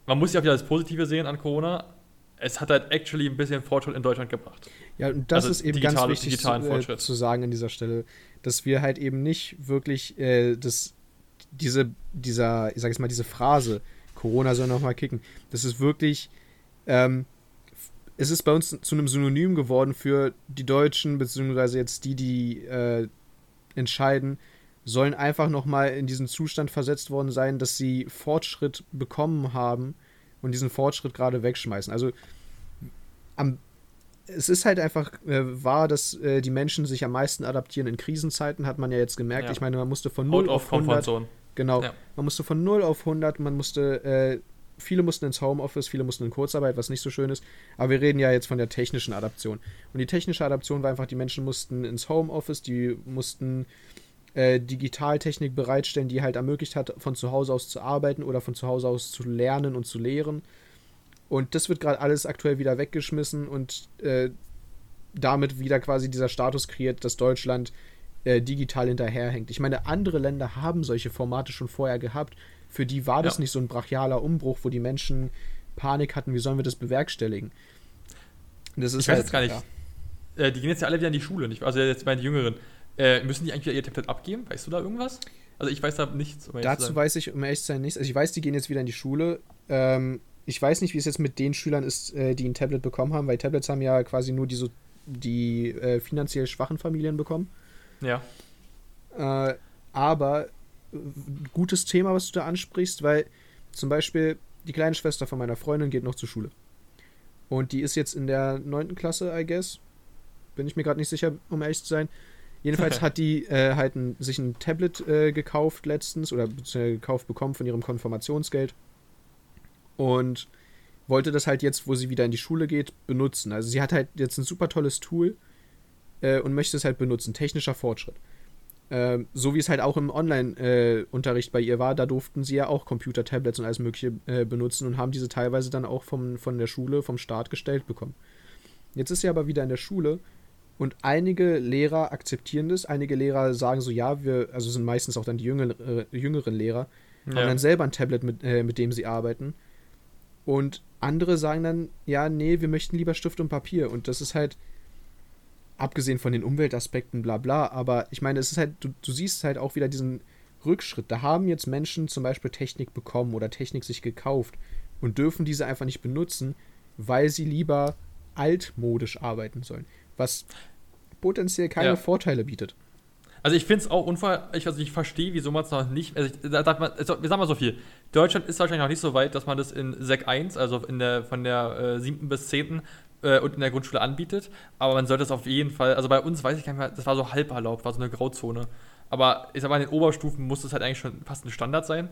[SPEAKER 2] man muss ja auch wieder das Positive sehen an Corona. Es hat halt actually ein bisschen Fortschritt in Deutschland gebracht.
[SPEAKER 1] Ja, und das also ist eben ganz wichtig zu, äh, zu, sagen an dieser Stelle, dass wir halt eben nicht wirklich äh, das, diese, dieser, ich sag jetzt mal, diese Phrase, Corona soll nochmal kicken, das ist wirklich, ähm, es ist bei uns zu einem Synonym geworden für die Deutschen, beziehungsweise jetzt die, die äh, entscheiden, sollen einfach nochmal in diesen Zustand versetzt worden sein, dass sie Fortschritt bekommen haben und diesen Fortschritt gerade wegschmeißen. Also am, es ist halt einfach äh, wahr, dass äh, die Menschen sich am meisten adaptieren in Krisenzeiten, hat man ja jetzt gemerkt. Ja. Ich meine, man musste von 0 auf 100. Genau. Ja. Man musste von 0 auf 100, man musste äh, viele mussten ins Homeoffice, viele mussten in Kurzarbeit, was nicht so schön ist. Aber wir reden ja jetzt von der technischen Adaption. Und die technische Adaption war einfach, die Menschen mussten ins Homeoffice, die mussten äh, Digitaltechnik bereitstellen, die halt ermöglicht hat, von zu Hause aus zu arbeiten oder von zu Hause aus zu lernen und zu lehren. Und das wird gerade alles aktuell wieder weggeschmissen und äh, damit wieder quasi dieser Status kreiert, dass Deutschland äh, digital hinterherhängt. Ich meine, andere Länder haben solche Formate schon vorher gehabt. Für die war das ja. nicht so ein brachialer Umbruch, wo die Menschen Panik hatten, wie sollen wir das bewerkstelligen.
[SPEAKER 2] Das ist ich weiß halt, jetzt gar nicht. Ja. Äh, die gehen jetzt ja alle wieder in die Schule, nicht? also jetzt meine Jüngeren. Äh, müssen die eigentlich wieder ihr Tablet abgeben? Weißt du da irgendwas? Also ich weiß da nichts.
[SPEAKER 1] Um Dazu weiß ich, um ehrlich zu sein, nichts. Also ich weiß, die gehen jetzt wieder in die Schule. Ähm, ich weiß nicht, wie es jetzt mit den Schülern ist, äh, die ein Tablet bekommen haben, weil Tablets haben ja quasi nur die, so, die äh, finanziell schwachen Familien bekommen.
[SPEAKER 2] Ja.
[SPEAKER 1] Äh, aber gutes Thema, was du da ansprichst, weil zum Beispiel die kleine Schwester von meiner Freundin geht noch zur Schule. Und die ist jetzt in der 9. Klasse, I guess. Bin ich mir gerade nicht sicher, um ehrlich zu sein. Jedenfalls hat die äh, halt ein, sich ein Tablet äh, gekauft letztens oder gekauft bekommen von ihrem Konfirmationsgeld und wollte das halt jetzt, wo sie wieder in die Schule geht, benutzen. Also sie hat halt jetzt ein super tolles Tool äh, und möchte es halt benutzen. Technischer Fortschritt. Ähm, so wie es halt auch im Online-Unterricht äh, bei ihr war, da durften sie ja auch Computer, Tablets und alles Mögliche äh, benutzen und haben diese teilweise dann auch vom, von der Schule, vom Staat gestellt bekommen. Jetzt ist sie aber wieder in der Schule und einige Lehrer akzeptieren das, einige Lehrer sagen so, ja, wir, also sind meistens auch dann die jüngeren, äh, jüngeren Lehrer, ja. haben dann selber ein Tablet, mit, äh, mit dem sie arbeiten. Und andere sagen dann, ja, nee, wir möchten lieber Stift und Papier. Und das ist halt, abgesehen von den Umweltaspekten, bla bla, aber ich meine, es ist halt, du, du siehst halt auch wieder diesen Rückschritt. Da haben jetzt Menschen zum Beispiel Technik bekommen oder Technik sich gekauft und dürfen diese einfach nicht benutzen, weil sie lieber altmodisch arbeiten sollen was potenziell keine ja. Vorteile bietet.
[SPEAKER 2] Also ich finde es auch unfall, ich, also ich verstehe, wieso man es noch nicht, also, ich, man, also wir sagen mal so viel, Deutschland ist wahrscheinlich noch nicht so weit, dass man das in Sek 1, also in der, von der äh, 7. bis 10. Äh, und in der Grundschule anbietet. Aber man sollte es auf jeden Fall, also bei uns weiß ich gar nicht mehr, das war so halb erlaubt, war so eine Grauzone. Aber ich sag mal, in den Oberstufen muss es halt eigentlich schon fast ein Standard sein.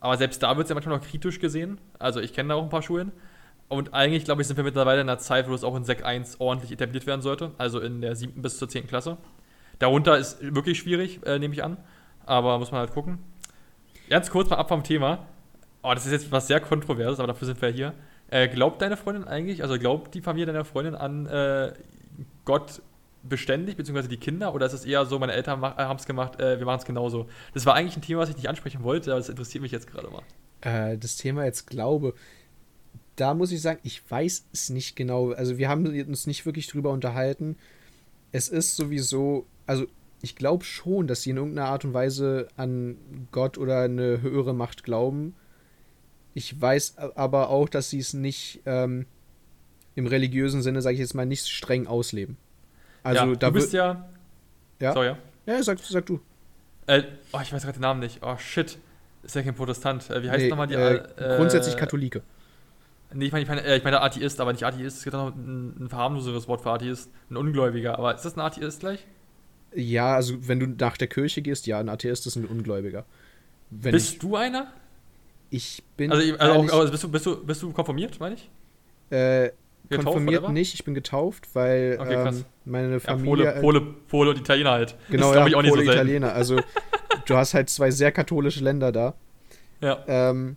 [SPEAKER 2] Aber selbst da wird es ja manchmal noch kritisch gesehen. Also ich kenne da auch ein paar Schulen. Und eigentlich, glaube ich, sind wir mittlerweile in einer Zeit, wo es auch in Sek 1 ordentlich etabliert werden sollte. Also in der 7. bis zur 10. Klasse. Darunter ist wirklich schwierig, äh, nehme ich an. Aber muss man halt gucken. Ganz kurz mal ab vom Thema. Oh, das ist jetzt was sehr Kontroverses, aber dafür sind wir hier. Äh, glaubt deine Freundin eigentlich, also glaubt die Familie deiner Freundin an äh, Gott beständig, beziehungsweise die Kinder? Oder ist es eher so, meine Eltern äh, haben es gemacht, äh, wir machen es genauso? Das war eigentlich ein Thema, was ich nicht ansprechen wollte, aber das interessiert mich jetzt gerade mal.
[SPEAKER 1] Äh, das Thema jetzt Glaube. Da muss ich sagen, ich weiß es nicht genau. Also wir haben uns nicht wirklich drüber unterhalten. Es ist sowieso, also ich glaube schon, dass sie in irgendeiner Art und Weise an Gott oder eine höhere Macht glauben. Ich weiß aber auch, dass sie es nicht ähm, im religiösen Sinne, sage ich jetzt mal, nicht streng ausleben.
[SPEAKER 2] Also ja, da du bist ja.
[SPEAKER 1] Ja. So, ja. Ja, sag, sag du.
[SPEAKER 2] Äh, oh, ich weiß gerade den Namen nicht. Oh shit. Ist ja kein Protestant. Äh, wie heißt nee, nochmal die?
[SPEAKER 1] Äh, äh, grundsätzlich Katholike.
[SPEAKER 2] Nee, ich meine, ich meine, äh, ich meine Atheist, aber nicht Atheist. Es gibt noch ein, ein verharmloseres Wort für Atheist. Ein Ungläubiger. Aber ist das ein Atheist gleich?
[SPEAKER 1] Ja, also wenn du nach der Kirche gehst, ja, ein Atheist ist ein Ungläubiger.
[SPEAKER 2] Wenn bist ich, du einer?
[SPEAKER 1] Ich bin.
[SPEAKER 2] Also, also, auch, also bist, du, bist, du, bist du konformiert, meine ich?
[SPEAKER 1] Äh, konformiert oder? nicht, ich bin getauft, weil okay, ähm, meine Familie.
[SPEAKER 2] Ja, Pole, Pole, Pole und Italiener halt.
[SPEAKER 1] Genau, ja, ich auch nicht Pole, so Italiener. Also, du hast halt zwei sehr katholische Länder da.
[SPEAKER 2] Ja.
[SPEAKER 1] Ähm,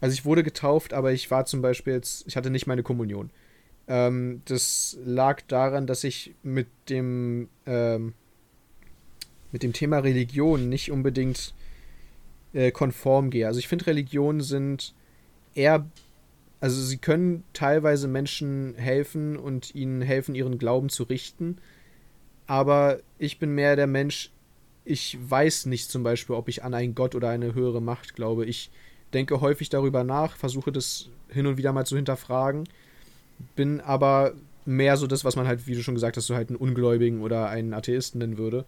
[SPEAKER 1] also, ich wurde getauft, aber ich war zum Beispiel jetzt, ich hatte nicht meine Kommunion. Ähm, das lag daran, dass ich mit dem, ähm, mit dem Thema Religion nicht unbedingt äh, konform gehe. Also, ich finde, Religionen sind eher also sie können teilweise Menschen helfen und ihnen helfen, ihren Glauben zu richten. Aber ich bin mehr der Mensch, ich weiß nicht zum Beispiel, ob ich an einen Gott oder eine höhere Macht glaube. Ich denke häufig darüber nach, versuche das hin und wieder mal zu hinterfragen, bin aber mehr so das, was man halt, wie du schon gesagt hast, so halt einen Ungläubigen oder einen Atheisten nennen würde.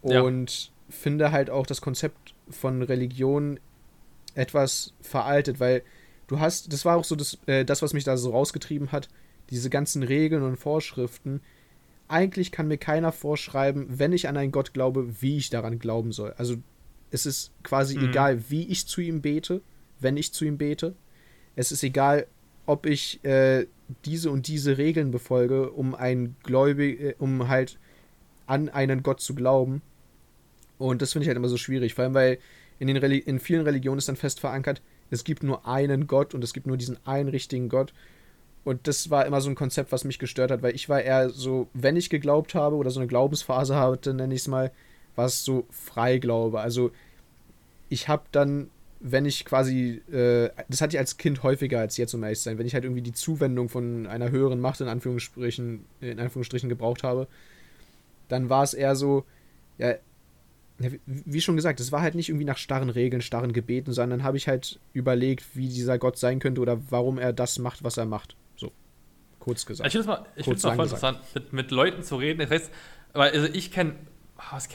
[SPEAKER 1] Und ja. finde halt auch das Konzept von Religion etwas veraltet, weil du hast, das war auch so das, äh, das, was mich da so rausgetrieben hat, diese ganzen Regeln und Vorschriften. Eigentlich kann mir keiner vorschreiben, wenn ich an einen Gott glaube, wie ich daran glauben soll. Also es ist quasi mhm. egal, wie ich zu ihm bete, wenn ich zu ihm bete. Es ist egal, ob ich äh, diese und diese Regeln befolge, um ein Gläubig, äh, um halt an einen Gott zu glauben. Und das finde ich halt immer so schwierig, vor allem weil in, den in vielen Religionen ist dann fest verankert, es gibt nur einen Gott und es gibt nur diesen einen richtigen Gott. Und das war immer so ein Konzept, was mich gestört hat, weil ich war eher so, wenn ich geglaubt habe oder so eine Glaubensphase hatte, nenne ich es mal, war es so Freiglaube. Also ich habe dann, wenn ich quasi, äh, das hatte ich als Kind häufiger als jetzt, um ehrlich zu sein, wenn ich halt irgendwie die Zuwendung von einer höheren Macht in Anführungsstrichen, in Anführungsstrichen gebraucht habe, dann war es eher so, ja, wie schon gesagt, es war halt nicht irgendwie nach starren Regeln, starren Gebeten, sondern habe ich halt überlegt, wie dieser Gott sein könnte oder warum er das macht, was er macht. So, kurz gesagt.
[SPEAKER 2] Ich finde es mal, mal voll interessant, mit, mit, Leuten zu reden. Das heißt, weil also ich kenne,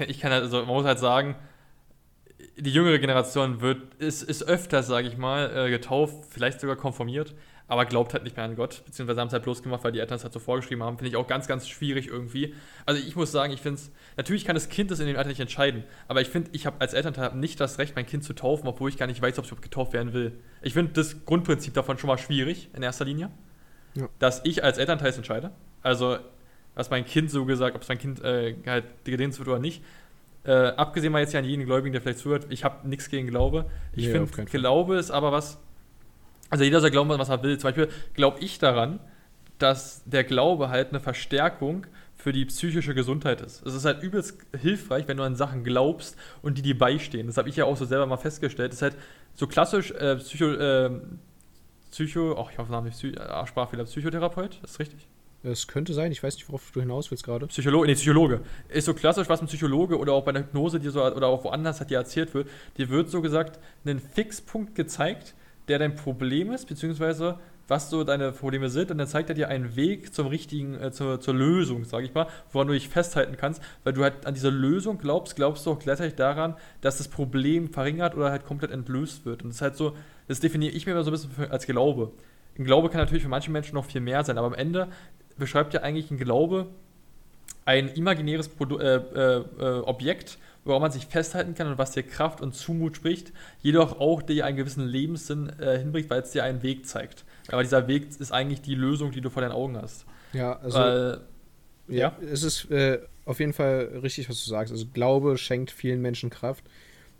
[SPEAKER 2] ich kenne, also man muss halt sagen, die jüngere Generation wird, ist, ist öfters, sage ich mal, äh, getauft, vielleicht sogar konformiert aber glaubt halt nicht mehr an Gott, beziehungsweise haben es halt bloß gemacht, weil die Eltern es halt so vorgeschrieben haben. Finde ich auch ganz, ganz schwierig irgendwie. Also ich muss sagen, ich finde es, natürlich kann das Kind das in dem Alter nicht entscheiden, aber ich finde, ich habe als Elternteil nicht das Recht, mein Kind zu taufen, obwohl ich gar nicht weiß, ob es getauft werden will. Ich finde das Grundprinzip davon schon mal schwierig, in erster Linie. Ja. Dass ich als Elternteil es entscheide. Also, was mein Kind so gesagt, ob es mein Kind äh, halt gedehnt wird oder nicht. Äh, abgesehen mal jetzt ja an jeden Gläubigen, der vielleicht zuhört, ich habe nichts gegen Glaube. Ich nee, finde, Glaube ist aber was, also jeder soll glauben, was er will. Zum Beispiel glaube ich daran, dass der Glaube halt eine Verstärkung für die psychische Gesundheit ist. Es ist halt übelst hilfreich, wenn du an Sachen glaubst und die dir beistehen. Das habe ich ja auch so selber mal festgestellt. Das ist halt so klassisch äh, Psycho, äh, Psycho, ach, ich hoffe, Namen nicht, Psy äh, Sprachfehler, Psychotherapeut, ist richtig?
[SPEAKER 1] Es könnte sein, ich weiß nicht, worauf du hinaus willst gerade.
[SPEAKER 2] Psychologe, nee, Psychologe. Ist so klassisch, was ein Psychologe oder auch bei der Hypnose dir so, oder auch woanders hat dir erzählt wird. Dir wird so gesagt, ein Fixpunkt gezeigt, der dein Problem ist, beziehungsweise was so deine Probleme sind und dann zeigt er dir einen Weg zum richtigen, äh, zur, zur Lösung, sage ich mal, woran du dich festhalten kannst, weil du halt an diese Lösung glaubst, glaubst du auch gleichzeitig daran, dass das Problem verringert oder halt komplett entlöst wird. Und das ist halt so, das definiere ich mir immer so ein bisschen als Glaube. Ein Glaube kann natürlich für manche Menschen noch viel mehr sein, aber am Ende beschreibt ja eigentlich ein Glaube ein imaginäres Produ äh, äh, äh, Objekt, woran man sich festhalten kann und was dir Kraft und Zumut spricht, jedoch auch dir einen gewissen Lebenssinn äh, hinbringt, weil es dir einen Weg zeigt. Aber dieser Weg ist eigentlich die Lösung, die du vor deinen Augen hast.
[SPEAKER 1] Ja, also. Weil, ja, ja, es ist äh, auf jeden Fall richtig, was du sagst. Also, Glaube schenkt vielen Menschen Kraft.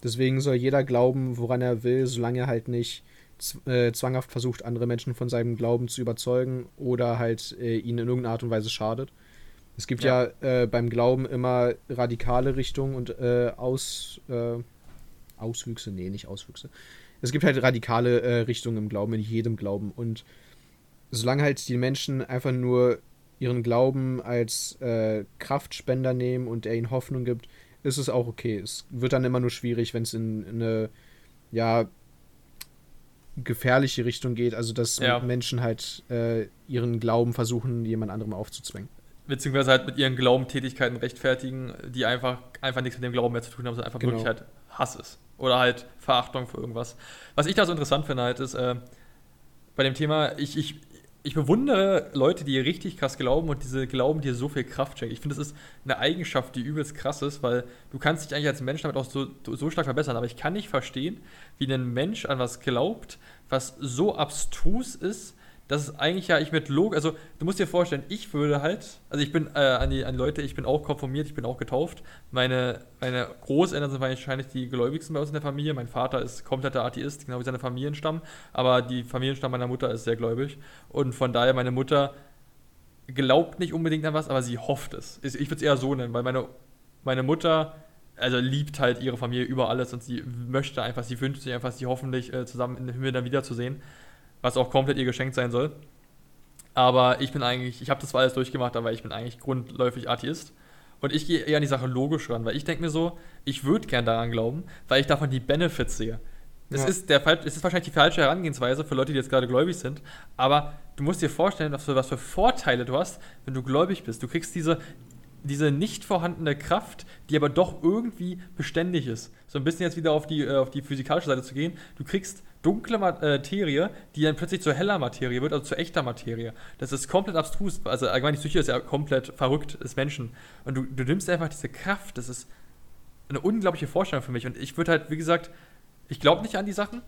[SPEAKER 1] Deswegen soll jeder glauben, woran er will, solange er halt nicht äh, zwanghaft versucht, andere Menschen von seinem Glauben zu überzeugen oder halt äh, ihnen in irgendeiner Art und Weise schadet. Es gibt ja, ja äh, beim Glauben immer radikale Richtungen und äh, Aus, äh, Auswüchse, nee, nicht Auswüchse. Es gibt halt radikale äh, Richtungen im Glauben, in jedem Glauben. Und solange halt die Menschen einfach nur ihren Glauben als äh, Kraftspender nehmen und er ihnen Hoffnung gibt, ist es auch okay. Es wird dann immer nur schwierig, wenn es in, in eine, ja, gefährliche Richtung geht, also dass ja. Menschen halt äh, ihren Glauben versuchen, jemand anderem aufzuzwängen
[SPEAKER 2] beziehungsweise halt mit ihren Glaubentätigkeiten rechtfertigen, die einfach, einfach nichts mit dem Glauben mehr zu tun haben, sondern einfach genau. wirklich halt Hass ist. Oder halt Verachtung für irgendwas. Was ich da so interessant finde halt ist, äh, bei dem Thema, ich, ich, ich bewundere Leute, die richtig krass glauben und diese Glauben dir so viel Kraft schenken. Ich finde, das ist eine Eigenschaft, die übelst krass ist, weil du kannst dich eigentlich als Mensch damit auch so, so stark verbessern. Aber ich kann nicht verstehen, wie ein Mensch an was glaubt, was so abstrus ist, das ist eigentlich ja, ich mit Log, also du musst dir vorstellen, ich würde halt, also ich bin äh, an, die, an die Leute, ich bin auch konformiert, ich bin auch getauft. Meine, meine Großeltern sind wahrscheinlich die gläubigsten bei uns in der Familie. Mein Vater ist kompletter Atheist, genau wie seine Familienstamm, aber die Familienstamm meiner Mutter ist sehr gläubig. Und von daher, meine Mutter glaubt nicht unbedingt an was, aber sie hofft es. Ich würde es eher so nennen, weil meine, meine Mutter also liebt halt ihre Familie über alles und sie möchte einfach, sie wünscht sich einfach, sie hoffentlich äh, zusammen in den Himmel dann wiederzusehen was auch komplett ihr geschenkt sein soll. Aber ich bin eigentlich, ich habe das zwar alles durchgemacht, aber ich bin eigentlich grundläufig Atheist. Und ich gehe eher an die Sache logisch ran, weil ich denke mir so, ich würde gern daran glauben, weil ich davon die Benefits sehe. Es, ja. ist der, es ist wahrscheinlich die falsche Herangehensweise für Leute, die jetzt gerade gläubig sind, aber du musst dir vorstellen, was für, was für Vorteile du hast, wenn du gläubig bist. Du kriegst diese, diese nicht vorhandene Kraft, die aber doch irgendwie beständig ist. So ein bisschen jetzt wieder auf die, äh, auf die physikalische Seite zu gehen. Du kriegst dunkle Materie, die dann plötzlich zur heller Materie wird, also zur echter Materie. Das ist komplett abstrus. Also allgemein die Psyche ist ja komplett verrückt des Menschen. Und du, du nimmst einfach diese Kraft. Das ist eine unglaubliche Vorstellung für mich. Und ich würde halt, wie gesagt, ich glaube nicht an die Sachen,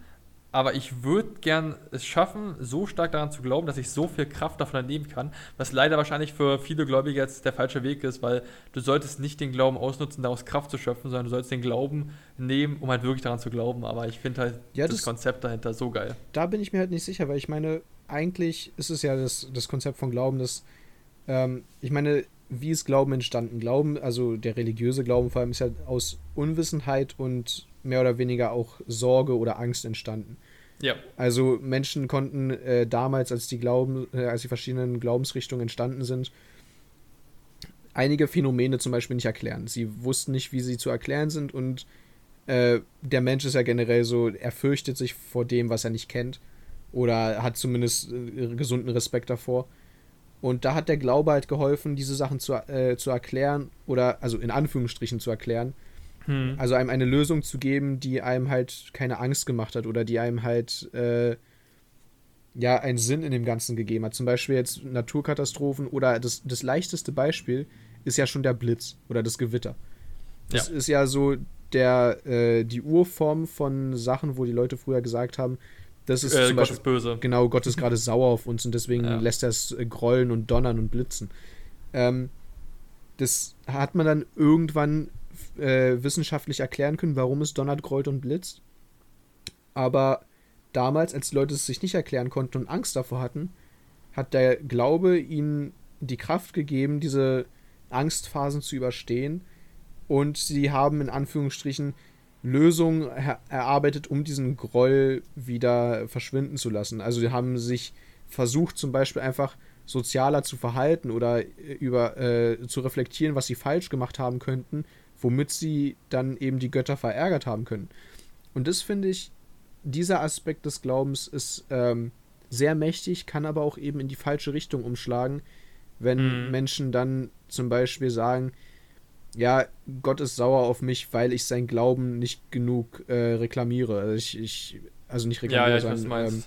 [SPEAKER 2] aber ich würde gern es schaffen, so stark daran zu glauben, dass ich so viel Kraft davon entnehmen kann, was leider wahrscheinlich für viele Gläubige jetzt der falsche Weg ist, weil du solltest nicht den Glauben ausnutzen, daraus Kraft zu schöpfen, sondern du solltest den Glauben nehmen, um halt wirklich daran zu glauben. Aber ich finde halt ja, das, das, Konzept dahinter so geil.
[SPEAKER 1] Da bin ich mir halt nicht sicher, weil ich meine, eigentlich ist es ja das, das Konzept von Glauben, dass, ähm, ich meine, wie ist Glauben entstanden? Glauben, also der religiöse Glauben vor allem, ist ja aus Unwissenheit und mehr oder weniger auch Sorge oder Angst entstanden. Ja. Also Menschen konnten äh, damals, als die Glauben, äh, als die verschiedenen Glaubensrichtungen entstanden sind, einige Phänomene zum Beispiel nicht erklären. Sie wussten nicht, wie sie zu erklären sind und äh, der Mensch ist ja generell so, er fürchtet sich vor dem, was er nicht kennt oder hat zumindest äh, gesunden Respekt davor. Und da hat der Glaube halt geholfen, diese Sachen zu, äh, zu erklären oder also in Anführungsstrichen zu erklären hm. Also einem eine Lösung zu geben, die einem halt keine Angst gemacht hat oder die einem halt äh, ja einen Sinn in dem Ganzen gegeben hat. Zum Beispiel jetzt Naturkatastrophen oder das, das leichteste Beispiel ist ja schon der Blitz oder das Gewitter. Das ja. ist ja so der, äh, die Urform von Sachen, wo die Leute früher gesagt haben, das ist äh, zum Gott Beispiel, ist böse. Genau, Gott ist gerade sauer auf uns und deswegen ja. lässt er es äh, grollen und donnern und blitzen. Ähm, das hat man dann irgendwann äh, wissenschaftlich erklären können, warum es donnert, grollt und blitzt. Aber damals, als die Leute es sich nicht erklären konnten und Angst davor hatten, hat der Glaube ihnen die Kraft gegeben, diese Angstphasen zu überstehen. Und sie haben in Anführungsstrichen Lösungen erarbeitet, um diesen Groll wieder verschwinden zu lassen. Also sie haben sich versucht, zum Beispiel einfach sozialer zu verhalten oder über äh, zu reflektieren, was sie falsch gemacht haben könnten womit sie dann eben die Götter verärgert haben können. Und das finde ich, dieser Aspekt des Glaubens ist ähm, sehr mächtig, kann aber auch eben in die falsche Richtung umschlagen, wenn mhm. Menschen dann zum Beispiel sagen, ja, Gott ist sauer auf mich, weil ich sein Glauben nicht genug äh, reklamiere. Also ich, ich, also nicht reklamiere, ja, ja, sondern ähm,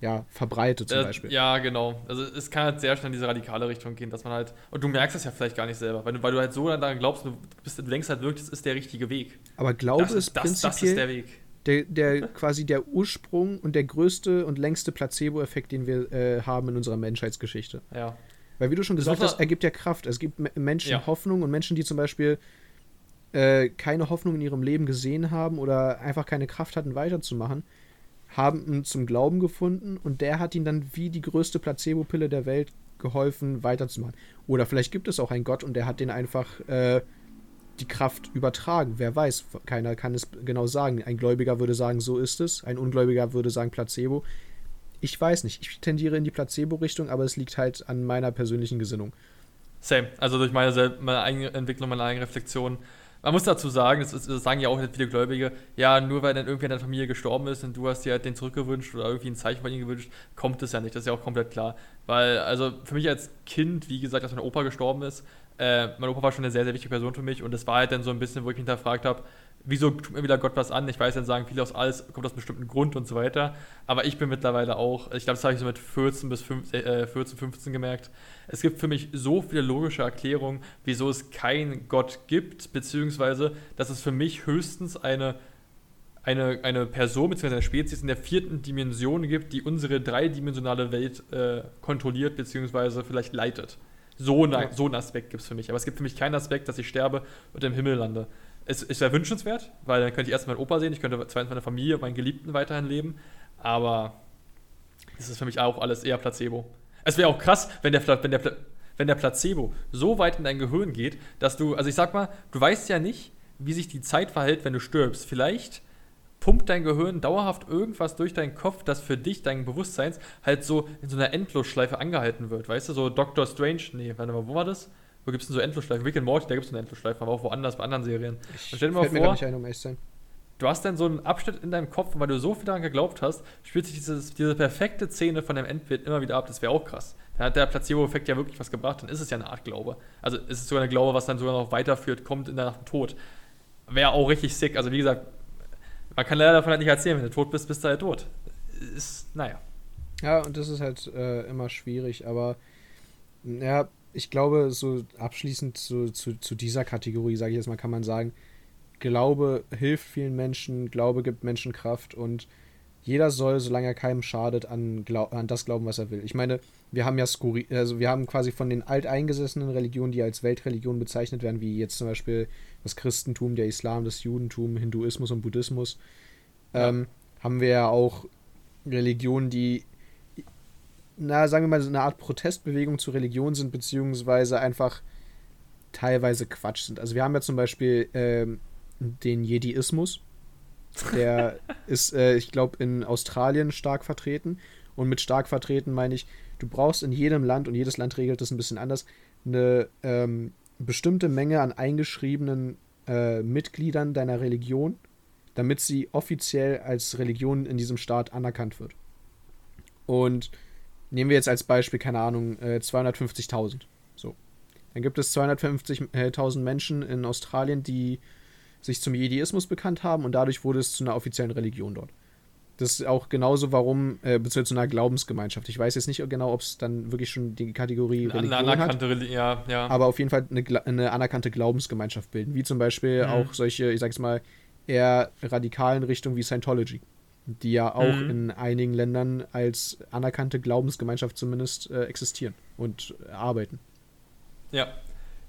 [SPEAKER 1] ja, verbreite zum
[SPEAKER 2] äh,
[SPEAKER 1] Beispiel.
[SPEAKER 2] Ja, genau. Also es kann halt sehr schnell in diese radikale Richtung gehen, dass man halt, und du merkst es ja vielleicht gar nicht selber, weil du, weil du halt so daran glaubst, du, bist, du denkst halt wirklich, das ist der richtige Weg.
[SPEAKER 1] Aber Glaube das ist, das, prinzipiell das ist der Weg. Der, der quasi der Ursprung und der größte und längste Placebo-Effekt, den wir äh, haben in unserer Menschheitsgeschichte.
[SPEAKER 2] Ja.
[SPEAKER 1] Weil wie du schon gesagt hast, ergibt ja Kraft. Es gibt Menschen ja. Hoffnung und Menschen, die zum Beispiel äh, keine Hoffnung in ihrem Leben gesehen haben oder einfach keine Kraft hatten, weiterzumachen, haben ihn zum Glauben gefunden und der hat ihnen dann wie die größte Placebo-Pille der Welt geholfen, weiterzumachen. Oder vielleicht gibt es auch einen Gott und der hat den einfach äh, die Kraft übertragen. Wer weiß, keiner kann es genau sagen. Ein Gläubiger würde sagen, so ist es. Ein Ungläubiger würde sagen, Placebo ich weiß nicht. Ich tendiere in die Placebo-Richtung, aber es liegt halt an meiner persönlichen Gesinnung.
[SPEAKER 2] Same. Also durch meine, meine eigene Entwicklung, meine eigene Reflexion. Man muss dazu sagen, das, das sagen ja auch viele Gläubige, ja, nur weil dann irgendwie in deiner Familie gestorben ist und du hast dir halt den zurückgewünscht oder irgendwie ein Zeichen von ihm gewünscht, kommt es ja nicht. Das ist ja auch komplett klar. Weil, also für mich als Kind, wie gesagt, dass mein Opa gestorben ist, äh, mein Opa war schon eine sehr, sehr wichtige Person für mich und das war halt dann so ein bisschen, wo ich hinterfragt habe, wieso tut mir wieder Gott was an? Ich weiß, dann sagen viele aus alles, kommt aus einem bestimmten Grund und so weiter. Aber ich bin mittlerweile auch, ich glaube, das habe ich so mit 14 bis 15, äh, 14, 15 gemerkt. Es gibt für mich so viele logische Erklärungen, wieso es keinen Gott gibt, beziehungsweise, dass es für mich höchstens eine, eine, eine Person bzw. eine Spezies in der vierten Dimension gibt, die unsere dreidimensionale Welt äh, kontrolliert bzw. vielleicht leitet. So, ein, so einen Aspekt gibt es für mich. Aber es gibt für mich keinen Aspekt, dass ich sterbe und im Himmel lande es, es wäre wünschenswert, weil dann könnte ich erst meinen Opa sehen, ich könnte zweitens meine Familie, meinen Geliebten weiterhin leben. Aber das ist für mich auch alles eher Placebo. Es wäre auch krass, wenn der, wenn, der, wenn der Placebo so weit in dein Gehirn geht, dass du, also ich sag mal, du weißt ja nicht, wie sich die Zeit verhält, wenn du stirbst. Vielleicht pumpt dein Gehirn dauerhaft irgendwas durch deinen Kopf, das für dich, dein Bewusstseins, halt so in so einer Endlosschleife angehalten wird. Weißt du, so Doctor Strange, nee, warte mal, wo war das? Wo gibt es denn so Endlosschleifen? Rick and Morty, da gibt es eine Endlosschleife, aber auch woanders, bei anderen Serien.
[SPEAKER 1] Ich stell dir mal vor, ein, um
[SPEAKER 2] du hast dann so einen Abschnitt in deinem Kopf, weil du so viel daran geglaubt hast, spielt sich dieses, diese perfekte Szene von dem Endbild immer wieder ab. Das wäre auch krass. Da hat der Placebo-Effekt ja wirklich was gebracht, dann ist es ja eine Art Glaube. Also ist es sogar eine Glaube, was dann sogar noch weiterführt, kommt in der Nacht Tod. Wäre auch richtig sick. Also wie gesagt, man kann leider davon halt nicht erzählen, wenn du tot bist, bist du halt tot. Ist, naja.
[SPEAKER 1] Ja, und das ist halt äh, immer schwierig, aber ja, ich glaube, so abschließend so, zu, zu dieser Kategorie, sage ich jetzt mal, kann man sagen, Glaube hilft vielen Menschen, Glaube gibt Menschen Kraft und jeder soll, solange er keinem schadet, an, glaub, an das glauben, was er will. Ich meine, wir haben ja skurri also wir haben quasi von den alteingesessenen Religionen, die als Weltreligion bezeichnet werden, wie jetzt zum Beispiel das Christentum, der Islam, das Judentum, Hinduismus und Buddhismus, ja. ähm, haben wir ja auch Religionen, die na, sagen wir mal, so eine Art Protestbewegung zur Religion sind, beziehungsweise einfach teilweise Quatsch sind. Also wir haben ja zum Beispiel ähm, den Jediismus. Der ist, äh, ich glaube, in Australien stark vertreten. Und mit stark vertreten meine ich, du brauchst in jedem Land, und jedes Land regelt das ein bisschen anders, eine ähm, bestimmte Menge an eingeschriebenen äh, Mitgliedern deiner Religion, damit sie offiziell als Religion in diesem Staat anerkannt wird. Und nehmen wir jetzt als Beispiel, keine Ahnung, äh, 250.000. So. Dann gibt es 250.000 Menschen in Australien, die sich zum Jediismus bekannt haben und dadurch wurde es zu einer offiziellen Religion dort. Das ist auch genauso, warum, äh, beziehungsweise zu einer Glaubensgemeinschaft. Ich weiß jetzt nicht genau, ob es dann wirklich schon die Kategorie
[SPEAKER 2] Religion eine anerkannte hat,
[SPEAKER 1] ja, ja. aber auf jeden Fall eine, eine anerkannte Glaubensgemeinschaft bilden. Wie zum Beispiel mhm. auch solche, ich sag's mal, eher radikalen Richtungen wie Scientology die ja auch mhm. in einigen Ländern als anerkannte Glaubensgemeinschaft zumindest äh, existieren und äh, arbeiten.
[SPEAKER 2] Ja.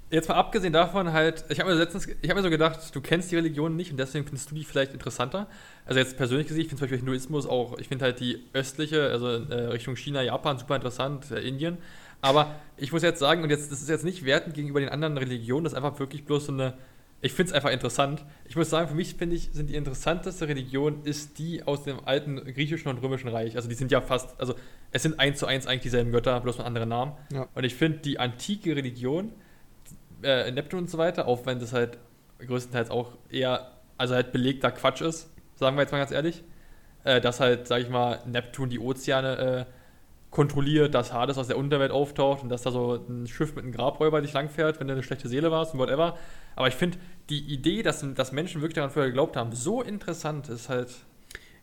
[SPEAKER 2] Jetzt mal abgesehen davon halt, ich habe mir letztens, ich habe mir so gedacht, du kennst die Religion nicht und deswegen findest du die vielleicht interessanter. Also jetzt persönlich gesehen, ich finde zum Beispiel Hinduismus auch, ich finde halt die östliche, also äh, Richtung China, Japan super interessant, äh, Indien. Aber ich muss jetzt sagen, und jetzt, das ist jetzt nicht wertend gegenüber den anderen Religionen, das ist einfach wirklich bloß so eine, ich finde es einfach interessant. Ich muss sagen, für mich finde ich, sind die interessanteste Religion ist die aus dem alten griechischen und römischen Reich. Also die sind ja fast, also es sind eins zu eins eigentlich dieselben Götter, bloß mit anderen Namen. Ja. Und ich finde die antike Religion, äh, Neptun und so weiter, auch wenn das halt größtenteils auch eher, also halt belegter Quatsch ist, sagen wir jetzt mal ganz ehrlich, äh, dass halt, sag ich mal, Neptun die Ozeane äh, kontrolliert, dass Hades aus der Unterwelt auftaucht und dass da so ein Schiff mit einem Grabräuber dich langfährt, wenn du eine schlechte Seele warst und whatever. Aber ich finde die Idee, dass, dass Menschen wirklich daran vorher geglaubt haben, so interessant ist halt.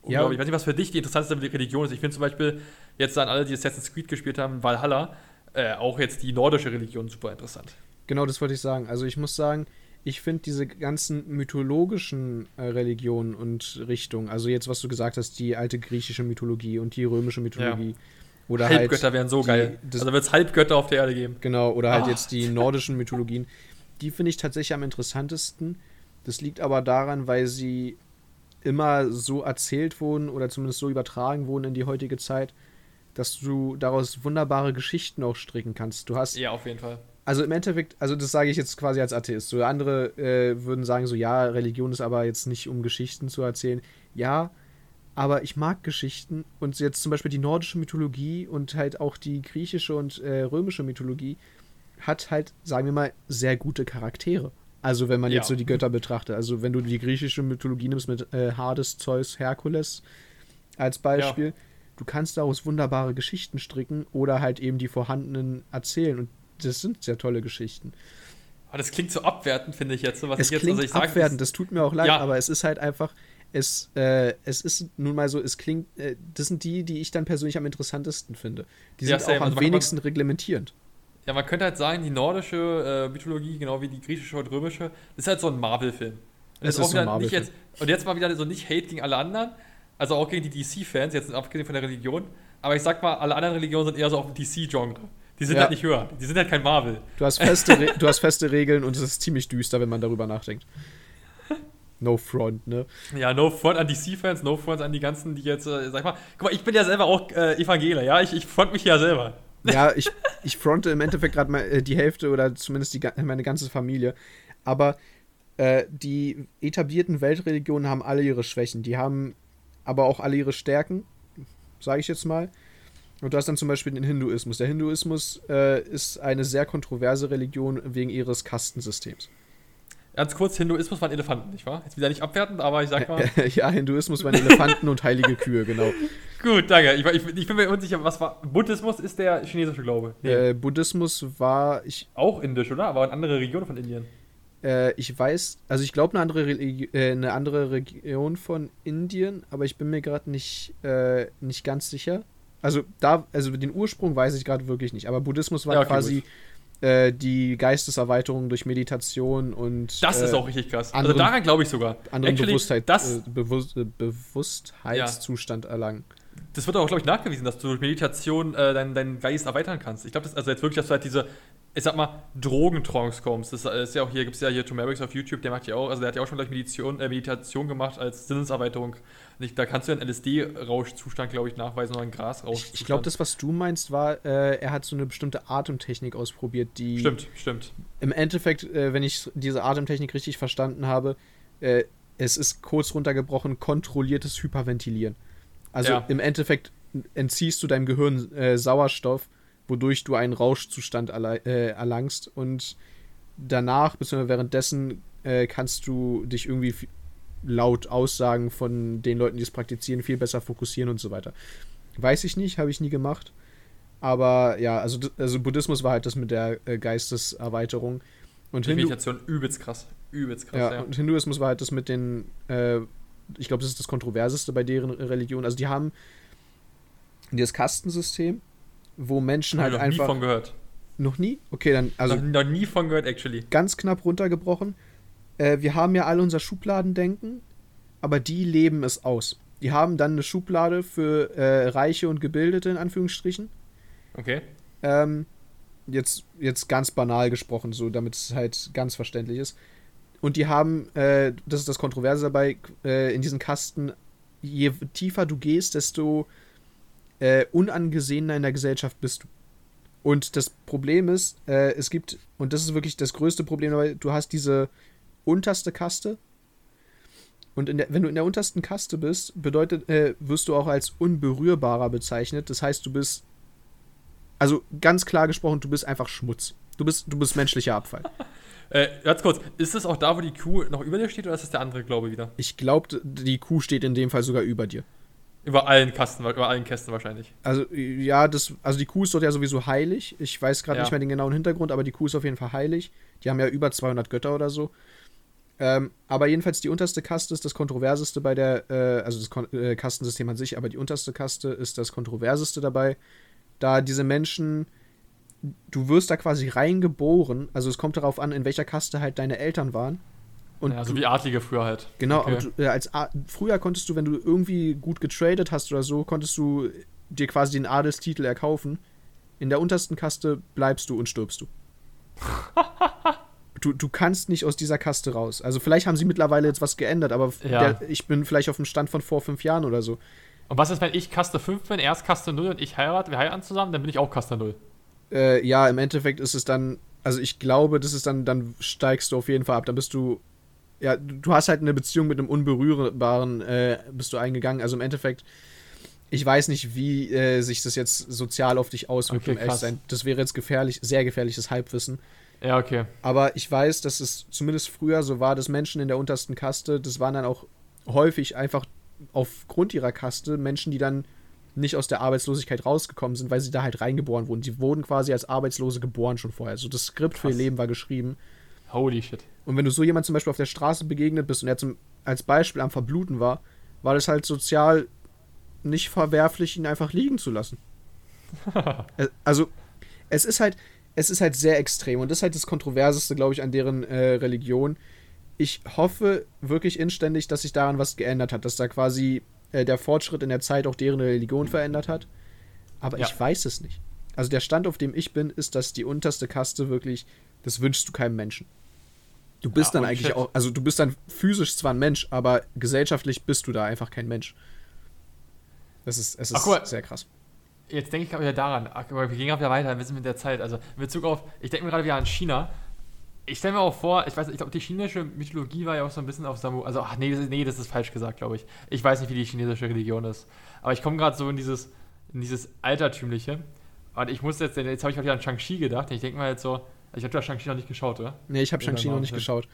[SPEAKER 2] Ja. Ich weiß nicht, was für dich die interessanteste Religion ist. Ich finde zum Beispiel jetzt an alle, die Assassin's Creed gespielt haben, Valhalla, äh, auch jetzt die nordische Religion super interessant.
[SPEAKER 1] Genau, das wollte ich sagen. Also ich muss sagen, ich finde diese ganzen mythologischen äh, Religionen und Richtungen, also jetzt, was du gesagt hast, die alte griechische Mythologie und die römische Mythologie. Ja.
[SPEAKER 2] Oder halt Halbgötter halt wären so die, geil. also wird es Halbgötter auf der Erde geben.
[SPEAKER 1] Genau, oder halt ah. jetzt die nordischen Mythologien. Die finde ich tatsächlich am interessantesten. Das liegt aber daran, weil sie immer so erzählt wurden oder zumindest so übertragen wurden in die heutige Zeit, dass du daraus wunderbare Geschichten auch stricken kannst. Du hast.
[SPEAKER 2] Ja, auf jeden Fall.
[SPEAKER 1] Also im Endeffekt, also das sage ich jetzt quasi als Atheist. So andere äh, würden sagen so, ja, Religion ist aber jetzt nicht um Geschichten zu erzählen. Ja, aber ich mag Geschichten und jetzt zum Beispiel die nordische Mythologie und halt auch die griechische und äh, römische Mythologie hat halt, sagen wir mal, sehr gute Charaktere. Also wenn man ja. jetzt so die Götter betrachtet. Also wenn du die griechische Mythologie nimmst mit äh, Hades, Zeus, Herkules als Beispiel, ja. du kannst daraus wunderbare Geschichten stricken oder halt eben die vorhandenen erzählen. Und das sind sehr tolle Geschichten.
[SPEAKER 2] Aber das klingt so abwertend, finde ich jetzt.
[SPEAKER 1] Was es ich jetzt, klingt also ich abwertend, das tut mir auch leid, ja. aber es ist halt einfach, es, äh, es ist nun mal so, es klingt, äh, das sind die, die ich dann persönlich am interessantesten finde. Die sind ja, auch am also wenigsten man, reglementierend.
[SPEAKER 2] Ja, man könnte halt sagen, die nordische äh, Mythologie, genau wie die griechische und römische, ist halt so ein Marvel-Film. Es ist so ein Marvel-Film. Jetzt, und jetzt mal wieder so nicht Hate gegen alle anderen, also auch gegen die DC-Fans, jetzt abgesehen von der Religion, aber ich sag mal, alle anderen Religionen sind eher so auf dem DC-Genre. Die sind ja. halt nicht höher. Die sind halt kein Marvel.
[SPEAKER 1] Du hast, feste du hast feste Regeln und es ist ziemlich düster, wenn man darüber nachdenkt. No front, ne?
[SPEAKER 2] Ja, no front an DC-Fans, no front an die ganzen, die jetzt, äh, sag mal, guck mal, ich bin ja selber auch äh, Evangelier, ja? Ich, ich front mich ja selber.
[SPEAKER 1] Ja, ich, ich fronte im Endeffekt gerade mal äh, die Hälfte oder zumindest die, meine ganze Familie. Aber äh, die etablierten Weltreligionen haben alle ihre Schwächen. Die haben aber auch alle ihre Stärken, sage ich jetzt mal. Und du hast dann zum Beispiel den Hinduismus. Der Hinduismus äh, ist eine sehr kontroverse Religion wegen ihres Kastensystems.
[SPEAKER 2] Ganz kurz, Hinduismus waren Elefanten, nicht wahr? Jetzt wieder nicht abwertend, aber ich sag mal.
[SPEAKER 1] ja, Hinduismus waren Elefanten und heilige Kühe, genau.
[SPEAKER 2] Gut, danke. Ich, ich, ich, bin mir unsicher, was war. Buddhismus ist der chinesische Glaube.
[SPEAKER 1] Nee. Äh, Buddhismus war. Ich,
[SPEAKER 2] Auch indisch, oder? Aber eine andere Region von Indien.
[SPEAKER 1] Äh, ich weiß, also ich glaube eine andere äh, eine andere Region von Indien, aber ich bin mir gerade nicht, äh, nicht ganz sicher. Also da, also den Ursprung weiß ich gerade wirklich nicht. Aber Buddhismus war ja, okay, quasi gut äh, die Geisteserweiterung durch Meditation und.
[SPEAKER 2] Das äh, ist auch richtig krass. Also anderen, also daran glaube ich sogar.
[SPEAKER 1] Anderen Actually, Bewusstheit, das, äh, Bewusst, äh, Bewusstheitszustand ja. erlangen.
[SPEAKER 2] Das wird auch, glaube ich, nachgewiesen, dass du durch Meditation äh, deinen, deinen Geist erweitern kannst. Ich glaube, das also jetzt wirklich, dass du halt diese, ich sag mal, Drogentrance kommst. Das ist ja auch hier, gibt es ja hier Tomerix auf YouTube, der macht ja auch, also der hat ja auch schon gleich Meditation, äh, Meditation gemacht als Sinneserweiterung. Ich, da kannst du einen LSD-Rauschzustand, glaube ich, nachweisen oder einen Grasrauschzustand.
[SPEAKER 1] Ich, ich glaube, das, was du meinst, war, äh, er hat so eine bestimmte Atemtechnik ausprobiert, die.
[SPEAKER 2] Stimmt, stimmt.
[SPEAKER 1] Im Endeffekt, äh, wenn ich diese Atemtechnik richtig verstanden habe, äh, es ist kurz runtergebrochen kontrolliertes Hyperventilieren. Also ja. im Endeffekt entziehst du deinem Gehirn äh, Sauerstoff wodurch du einen Rauschzustand äh, erlangst und danach, beziehungsweise währenddessen, äh, kannst du dich irgendwie laut Aussagen von den Leuten, die es praktizieren, viel besser fokussieren und so weiter. Weiß ich nicht, habe ich nie gemacht. Aber ja, also, also Buddhismus war halt das mit der äh, Geisteserweiterung.
[SPEAKER 2] Und Hindu Meditation übelst krass. Übelst krass,
[SPEAKER 1] ja, ja. Und Hinduismus war halt das mit den, äh, ich glaube, das ist das Kontroverseste bei deren Religion. Also die haben das Kastensystem, wo Menschen halt
[SPEAKER 2] noch
[SPEAKER 1] einfach.
[SPEAKER 2] Noch nie von gehört.
[SPEAKER 1] Noch nie? Okay, dann. Also
[SPEAKER 2] noch, noch nie von gehört, actually.
[SPEAKER 1] Ganz knapp runtergebrochen. Äh, wir haben ja alle unser Schubladendenken, aber die leben es aus. Die haben dann eine Schublade für äh, Reiche und Gebildete, in Anführungsstrichen.
[SPEAKER 2] Okay.
[SPEAKER 1] Ähm, jetzt, jetzt ganz banal gesprochen, so damit es halt ganz verständlich ist. Und die haben, äh, das ist das Kontroverse dabei, äh, in diesen Kasten, je tiefer du gehst, desto äh, unangesehener in der Gesellschaft bist du. Und das Problem ist, äh, es gibt, und das ist wirklich das größte Problem dabei, du hast diese unterste Kaste. Und der, wenn du in der untersten Kaste bist, bedeutet, äh, wirst du auch als unberührbarer bezeichnet. Das heißt, du bist, also ganz klar gesprochen, du bist einfach Schmutz. Du bist, du bist menschlicher Abfall.
[SPEAKER 2] Äh, ganz kurz, ist das auch da, wo die Kuh noch über dir steht oder ist das der andere Glaube wieder?
[SPEAKER 1] Ich glaube, die Kuh steht in dem Fall sogar über dir.
[SPEAKER 2] Über allen Kasten, über allen Kästen wahrscheinlich.
[SPEAKER 1] Also, ja, das, also die Kuh ist dort ja sowieso heilig. Ich weiß gerade
[SPEAKER 2] Ja.
[SPEAKER 1] nicht mehr den genauen Hintergrund, aber die Kuh ist auf jeden Fall heilig. Die haben ja über 200 Götter oder so. Ähm, aber jedenfalls die unterste Kaste ist das kontroverseste bei der, äh, also das Kon äh, Kastensystem an sich, aber die unterste Kaste ist das kontroverseste dabei, da diese Menschen, du wirst da quasi reingeboren, also es kommt darauf an, in welcher Kaste halt deine Eltern waren. Und
[SPEAKER 2] ja, so
[SPEAKER 1] du,
[SPEAKER 2] wie Adlige früher halt.
[SPEAKER 1] Genau,
[SPEAKER 2] Okay.
[SPEAKER 1] du, äh, als früher konntest du, wenn du irgendwie gut getradet hast oder so, konntest du dir quasi den Adelstitel erkaufen. In der untersten Kaste bleibst du und stirbst du. du. Du kannst nicht aus dieser Kaste raus. Also vielleicht haben sie mittlerweile jetzt was geändert, aber
[SPEAKER 2] Ja.
[SPEAKER 1] der, ich bin vielleicht auf dem Stand von vor fünf Jahren oder so.
[SPEAKER 2] Und was ist, wenn ich Kaste 5 bin, er ist Kaste 0 und ich heirate, wir heiraten zusammen, dann bin ich auch Kaste 0.
[SPEAKER 1] Äh, ja, im Endeffekt ist es dann, also ich glaube, das ist dann, dann steigst du auf jeden Fall ab. Dann bist du, ja, du hast halt eine Beziehung mit einem Unberührbaren, äh, bist du eingegangen. Also im Endeffekt, ich weiß nicht, wie äh, sich das jetzt sozial auf dich auswirkt,
[SPEAKER 2] Okay,
[SPEAKER 1] um
[SPEAKER 2] krass.
[SPEAKER 1] sein. Das wäre jetzt gefährlich, sehr gefährliches Halbwissen.
[SPEAKER 2] Ja, okay.
[SPEAKER 1] Aber ich weiß, dass es zumindest früher so war, dass Menschen in der untersten Kaste, das waren dann auch häufig einfach aufgrund ihrer Kaste Menschen, die dann nicht aus der Arbeitslosigkeit rausgekommen sind, weil sie da halt reingeboren wurden. Die wurden quasi als Arbeitslose geboren schon vorher. Also das Skript für ihr
[SPEAKER 2] Krass.
[SPEAKER 1] Leben war geschrieben.
[SPEAKER 2] Holy shit.
[SPEAKER 1] Und wenn du so jemand zum Beispiel auf der Straße begegnet bist und er zum, als Beispiel am Verbluten war, war das halt sozial nicht verwerflich, ihn einfach liegen zu lassen. Äh, also, es ist halt, es ist halt sehr extrem und das ist halt das Kontroverseste, glaube ich, an deren äh, Religion. Ich hoffe wirklich inständig, dass sich daran was geändert hat, dass da quasi äh, der Fortschritt in der Zeit auch deren Religion verändert hat. Aber
[SPEAKER 2] Ja.
[SPEAKER 1] ich weiß es nicht. Also der Stand, auf dem ich bin, ist, dass die unterste Kaste wirklich, das wünschst du keinem Menschen. Du bist
[SPEAKER 2] Ja,
[SPEAKER 1] dann eigentlich auch, also du bist dann physisch zwar ein Mensch, aber gesellschaftlich bist du da einfach kein Mensch. Das ist, es ist
[SPEAKER 2] Ach, mal.
[SPEAKER 1] sehr krass.
[SPEAKER 2] Jetzt denke ich gerade wieder daran, aber wir gehen gerade wieder weiter, wir sind mit der Zeit. Also in Bezug auf, ich denke mir gerade wieder an China. Ich stelle mir auch vor, ich weiß, ich glaube, die chinesische Mythologie war ja auch so ein bisschen auf Samu. Also, ach nee, das ist, nee, das ist falsch gesagt, glaube ich. Ich weiß nicht, wie die chinesische Religion ist. Aber ich komme gerade so in dieses, in dieses Altertümliche. Und ich muss jetzt, jetzt habe ich gerade wieder an Shang-Chi gedacht. Ich denke mal jetzt so, ich habe ja Shang-Chi noch nicht geschaut, oder?
[SPEAKER 1] Nee, ich habe Shang-Chi noch nicht geschaut.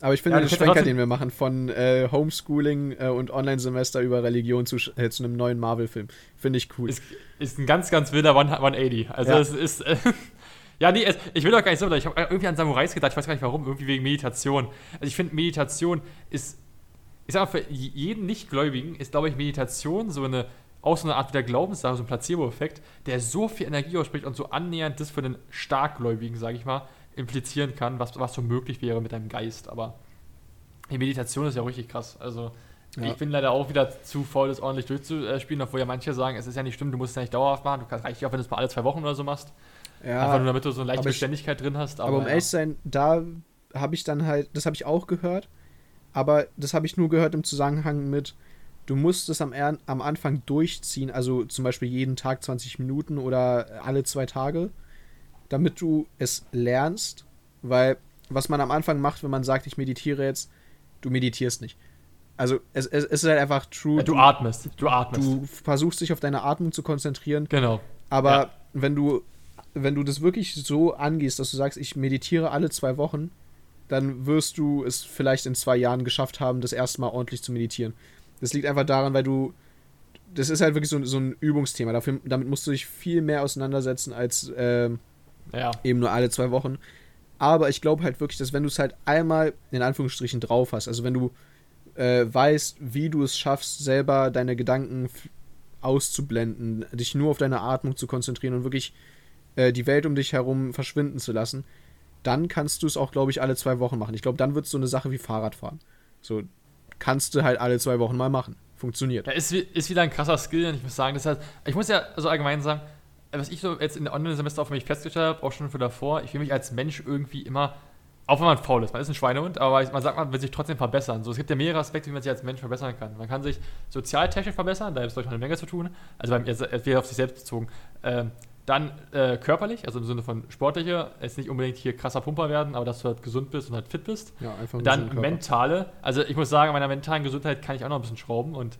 [SPEAKER 1] Aber ich finde
[SPEAKER 2] Ja,
[SPEAKER 1] den Schwenker, den wir machen, von äh, Homeschooling äh, und Online-Semester über Religion zu, äh, zu einem neuen Marvel-Film, finde ich cool.
[SPEAKER 2] Ist, ist ein ganz, ganz wilder One- 180. Also
[SPEAKER 1] Ja.
[SPEAKER 2] es ist. Äh, ja, nee, es, ich will doch gar nicht so, ich habe irgendwie an Samurais gedacht, ich weiß gar nicht warum, irgendwie wegen Meditation. Also ich finde, Meditation ist. Ich sag mal, für jeden Nichtgläubigen ist, glaube ich, Meditation so eine. Auch so eine Art wieder Glaubenssache, so ein Placebo-Effekt, der so viel Energie ausspricht und so annähernd das für den Starkgläubigen, sage ich mal, implizieren kann, was, was so möglich wäre mit deinem Geist. Aber die Meditation ist ja richtig krass. Also,
[SPEAKER 1] Ja.
[SPEAKER 2] ich bin leider auch wieder zu faul, das ordentlich durchzuspielen, obwohl ja manche sagen, es ist ja nicht schlimm, du musst es ja nicht dauerhaft machen. Du kannst reicht ja auch, wenn du es mal alle zwei Wochen oder so machst. Einfach nur, damit du so eine leichte
[SPEAKER 1] aber ich-
[SPEAKER 2] Beständigkeit drin hast.
[SPEAKER 1] aber um
[SPEAKER 2] ja.
[SPEAKER 1] ehrlich zu sein, da habe ich dann halt, das habe ich auch gehört, aber das habe ich nur gehört im Zusammenhang mit, du musst es am, am Anfang durchziehen, also zum Beispiel jeden Tag 20 Minuten oder alle zwei Tage, damit du es lernst, weil was man am Anfang macht, wenn man sagt, ich meditiere jetzt, du meditierst nicht. Also es, es, es ist halt einfach true.
[SPEAKER 2] Ja, du atmest. Du atmest.
[SPEAKER 1] du versuchst dich auf deine Atmung zu konzentrieren,
[SPEAKER 2] genau.
[SPEAKER 1] aber
[SPEAKER 2] Ja.
[SPEAKER 1] wenn du wenn du das wirklich so angehst, dass du sagst, ich meditiere alle zwei Wochen, dann wirst du es vielleicht in zwei Jahren geschafft haben, das erste Mal ordentlich zu meditieren. Das liegt einfach daran, weil du das ist halt wirklich so, so ein Übungsthema. Dafür, damit musst du dich viel mehr auseinandersetzen als ähm,
[SPEAKER 2] Ja.
[SPEAKER 1] eben nur alle zwei Wochen. Aber ich glaube halt wirklich, dass wenn du es halt einmal in Anführungsstrichen drauf hast, also wenn du äh, weißt, wie du es schaffst, selber deine Gedanken auszublenden, dich nur auf deine Atmung zu konzentrieren und wirklich äh, die Welt um dich herum verschwinden zu lassen, dann kannst du es auch, glaube ich, alle zwei Wochen machen. Ich glaube, dann wird es so eine Sache wie Fahrradfahren. So kannst du halt alle zwei Wochen mal machen. Funktioniert.
[SPEAKER 2] Ja, ist, ist wieder ein krasser Skill und ich muss sagen, das heißt, ich muss ja so allgemein sagen, was ich so jetzt in der Online-Semester für mich festgestellt habe, auch schon für davor, ich will mich als Mensch irgendwie immer, auch wenn man faul ist, man ist ein Schweinehund, aber man sagt, man will sich trotzdem verbessern. So, es gibt ja mehrere Aspekte, wie man sich als Mensch verbessern kann. Man kann sich sozialtechnisch verbessern, da glaube ich noch eine Menge zu tun, also beim, jetzt, auf sich selbst bezogen. Ähm, dann äh, körperlich, also im Sinne von sportlicher, jetzt nicht unbedingt hier krasser Pumper werden, aber dass du halt gesund bist und halt fit bist.
[SPEAKER 1] Ja, einfach einen
[SPEAKER 2] Dann mentale, also ich muss sagen, an meiner mentalen Gesundheit kann ich auch noch ein bisschen schrauben und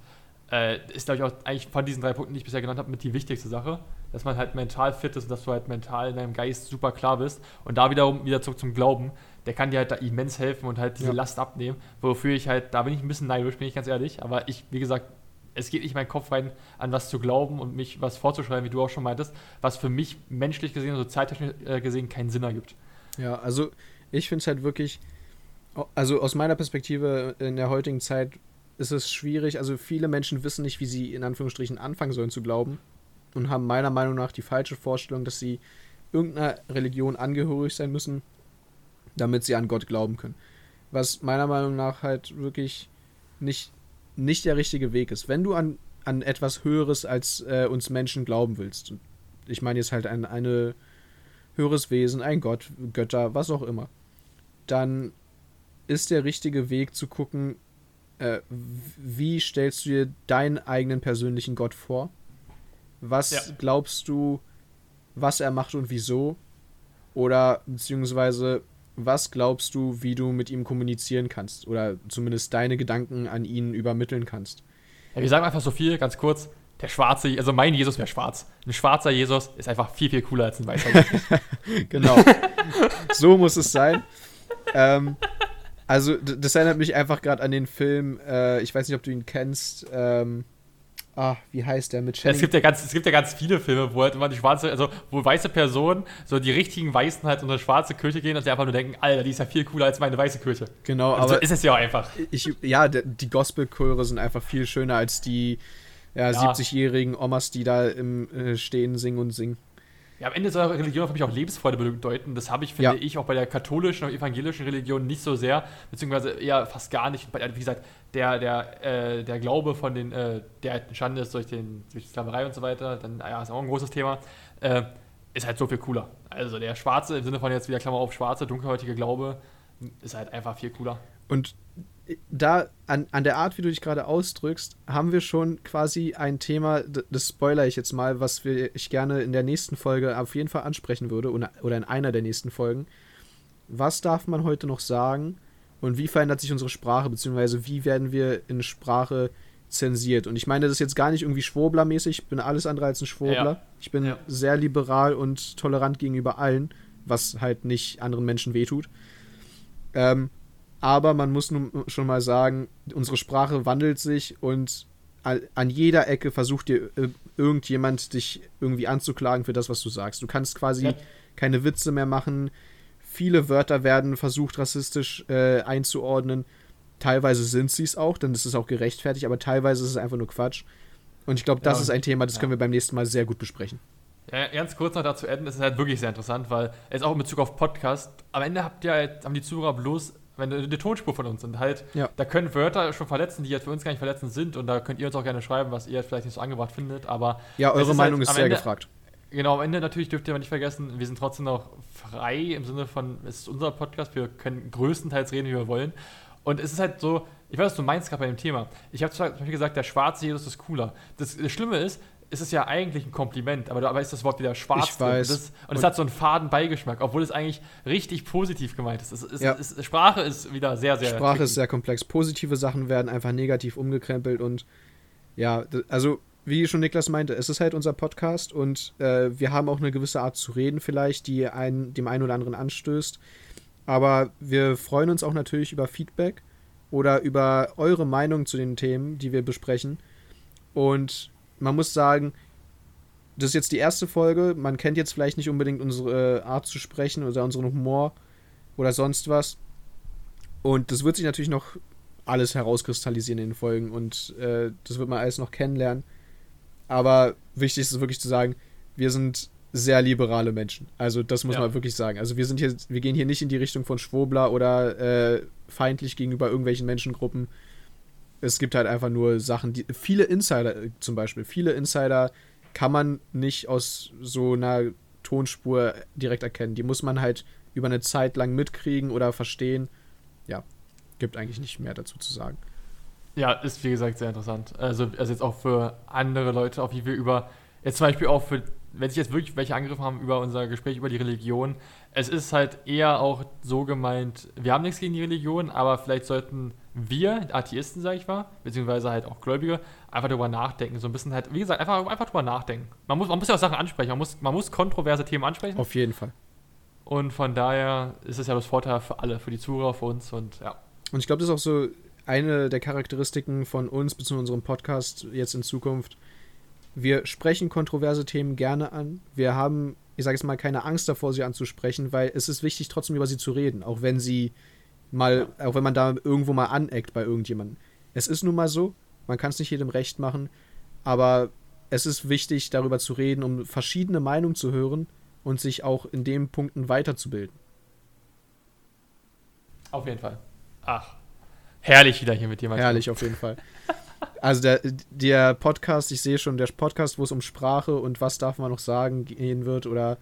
[SPEAKER 2] äh, ist, glaube ich, auch eigentlich von diesen drei Punkten, die ich bisher genannt habe, mit die wichtigste Sache, dass man halt mental fit ist und dass du halt mental in deinem Geist super klar bist und da wiederum wieder zurück zum Glauben, der kann dir halt da immens helfen und halt diese
[SPEAKER 1] Ja.
[SPEAKER 2] Last abnehmen, wofür ich halt, da bin ich ein bisschen neidisch, bin ich ganz ehrlich, aber ich, wie gesagt, es geht nicht in meinen Kopf rein, an was zu glauben und mich was vorzuschreiben, wie du auch schon meintest, was für mich menschlich gesehen, sozialtechnisch äh, gesehen keinen Sinn ergibt.
[SPEAKER 1] Ja, also ich finde es halt wirklich, also aus meiner Perspektive in der heutigen Zeit ist es schwierig. Also viele Menschen wissen nicht, wie sie in Anführungsstrichen anfangen sollen zu glauben und haben meiner Meinung nach die falsche Vorstellung, dass sie irgendeiner Religion angehörig sein müssen, damit sie an Gott glauben können. Was meiner Meinung nach halt wirklich nicht, nicht der richtige Weg ist. Wenn du an, an etwas Höheres als äh, uns Menschen glauben willst, ich meine jetzt halt an eine höheres Wesen, ein Gott, Götter, was auch immer, dann ist der richtige Weg zu gucken, äh, wie stellst du dir deinen eigenen persönlichen Gott vor? Was ja. glaubst du, was er macht und wieso? Oder beziehungsweise, was glaubst du, wie du mit ihm kommunizieren kannst? Oder zumindest deine Gedanken an ihn übermitteln kannst?
[SPEAKER 2] Ja, wir sagen einfach so viel, ganz kurz. Der schwarze, also mein Jesus wäre schwarz. Ein schwarzer Jesus ist einfach viel, viel cooler als ein weißer Jesus.
[SPEAKER 1] genau. so muss es sein. Ähm, also, das erinnert mich einfach gerade an den Film, äh, ich weiß nicht, ob du ihn kennst, ähm, ah, wie heißt der mit
[SPEAKER 2] Channing? Es gibt ja ganz, es gibt ja ganz viele Filme, wo halt immer die schwarze, also wo weiße Personen, so die richtigen Weißen halt in eine schwarze Kirche gehen und sie einfach nur denken, Alter, die ist ja viel cooler als meine weiße Kirche.
[SPEAKER 1] Genau,
[SPEAKER 2] also aber so ist es ja auch einfach.
[SPEAKER 1] Ich, ja, die Gospelchöre sind einfach viel schöner als die ja, ja. 70-jährigen Omas, die da im äh, Stehen singen und singen.
[SPEAKER 2] Ja, am Ende soll Religion für mich auch Lebensfreude bedeuten. Das habe ich, finde ja. ich, auch bei der katholischen und evangelischen Religion nicht so sehr, beziehungsweise eher fast gar nicht. Wie gesagt, der, der, äh, der Glaube von den, äh, der entstanden ist durch, den, durch die Sklaverei und so weiter, dann ja, ist auch ein großes Thema, äh, ist halt so viel cooler. Also der schwarze, im Sinne von jetzt wieder Klammer auf schwarze, dunkelhäutige Glaube, ist halt einfach viel cooler.
[SPEAKER 1] Und da an, an der Art, wie du dich gerade ausdrückst, haben wir schon quasi ein Thema, das spoiler ich jetzt mal, was wir, ich gerne in der nächsten Folge auf jeden Fall ansprechen würde oder in einer der nächsten Folgen. Was darf man heute noch sagen und wie verändert sich unsere Sprache, beziehungsweise wie werden wir in Sprache zensiert? Und ich meine das ist jetzt gar nicht irgendwie Schwurbler-mäßig, ich bin alles andere als ein Schwurbler. Ja. Ich bin ja. sehr liberal und tolerant gegenüber allen, was halt nicht anderen Menschen wehtut. Ähm, aber man muss nun schon mal sagen, unsere Sprache wandelt sich und an jeder Ecke versucht dir irgendjemand dich irgendwie anzuklagen für das, was du sagst. Du kannst quasi ja. keine Witze mehr machen. Viele Wörter werden versucht, rassistisch äh, einzuordnen. Teilweise sind sie es auch, dann ist es auch gerechtfertigt, aber teilweise ist es einfach nur Quatsch. Und ich glaube, das ja, ist ein Thema, das können wir beim nächsten Mal sehr gut besprechen.
[SPEAKER 2] Ja, ganz kurz noch dazu enden, das ist halt wirklich sehr interessant, weil jetzt auch in Bezug auf Podcast, am Ende habt ihr, haben die Zuhörer bloß wenn eine Tonspur von uns sind, halt, ja. da können Wörter schon verletzen, die jetzt für uns gar nicht verletzend sind und da könnt ihr uns auch gerne schreiben, was ihr jetzt vielleicht nicht so angebracht findet, aber.
[SPEAKER 1] Ja, eure ist Meinung halt ist sehr Ende, gefragt.
[SPEAKER 2] Genau, am Ende natürlich dürft ihr aber nicht vergessen, wir sind trotzdem noch frei im Sinne von, es ist unser Podcast, wir können größtenteils reden, wie wir wollen. Und es ist halt so, ich weiß, was du meinst gerade bei dem Thema. Ich habe zum Beispiel gesagt, der schwarze Jesus ist cooler. Das, das Schlimme ist, ist es ja eigentlich ein Kompliment, aber dabei ist das Wort wieder schwarz.
[SPEAKER 1] Ich weiß.
[SPEAKER 2] Und, das, und es hat so einen faden Beigeschmack, obwohl es eigentlich richtig positiv gemeint ist. Es, es, ja. es, Sprache ist wieder sehr, sehr.
[SPEAKER 1] Sprache tricky. ist sehr komplex. Positive Sachen werden einfach negativ umgekrempelt und ja, also wie schon Niklas meinte, es ist halt unser Podcast und äh, wir haben auch eine gewisse Art zu reden, vielleicht, die einen, dem einen oder anderen anstößt. Aber wir freuen uns auch natürlich über Feedback oder über eure Meinung zu den Themen, die wir besprechen. Und man muss sagen, das ist jetzt die erste Folge. Man kennt jetzt vielleicht nicht unbedingt unsere Art zu sprechen oder unseren Humor oder sonst was. Und das wird sich natürlich noch alles herauskristallisieren in den Folgen und äh, das wird man alles noch kennenlernen. Aber wichtig ist wirklich zu sagen, wir sind sehr liberale Menschen. Also das muss ja. man wirklich sagen. Also wir sind hier, wir gehen hier nicht in die Richtung von Schwobler oder äh, feindlich gegenüber irgendwelchen Menschengruppen es gibt halt einfach nur Sachen, die. Viele Insider äh, zum Beispiel, viele Insider kann man nicht aus so einer Tonspur direkt erkennen. Die muss man halt über eine Zeit lang mitkriegen oder verstehen. Ja, gibt eigentlich nicht mehr dazu zu sagen.
[SPEAKER 2] Ja, ist wie gesagt sehr interessant. Also, also jetzt auch für andere Leute, auch wie wir über, jetzt zum Beispiel auch für, wenn sich jetzt wirklich welche angegriffen haben über unser Gespräch über die Religion, es ist halt eher auch so gemeint, wir haben nichts gegen die Religion, aber vielleicht sollten wir, Atheisten, sage ich mal, beziehungsweise halt auch Gläubige, einfach darüber nachdenken. So ein bisschen halt, wie gesagt, einfach, einfach darüber nachdenken. Man muss, man muss ja auch Sachen ansprechen, man muss, man muss kontroverse Themen ansprechen.
[SPEAKER 1] Auf jeden Fall.
[SPEAKER 2] Und von daher ist es ja das Vorteil für alle, für die Zuhörer, für uns und ja.
[SPEAKER 1] Und ich glaube, das ist auch so eine der Charakteristiken von uns bzw. unserem Podcast jetzt in Zukunft. Wir sprechen kontroverse Themen gerne an. Wir haben, ich sage jetzt mal, keine Angst davor, sie anzusprechen, weil es ist wichtig, trotzdem über sie zu reden, auch wenn sie mal, auch wenn man da irgendwo mal aneckt bei irgendjemandem. Es ist nun mal so, man kann es nicht jedem recht machen, aber es ist wichtig, darüber zu reden, um verschiedene Meinungen zu hören und sich auch in den Punkten weiterzubilden.
[SPEAKER 2] Auf jeden Fall. Ach, herrlich wieder hier mit dir.
[SPEAKER 1] Herrlich, auf jeden Fall. Also der, der Podcast, ich sehe schon, der Podcast, wo es um Sprache und was darf man noch sagen gehen wird oder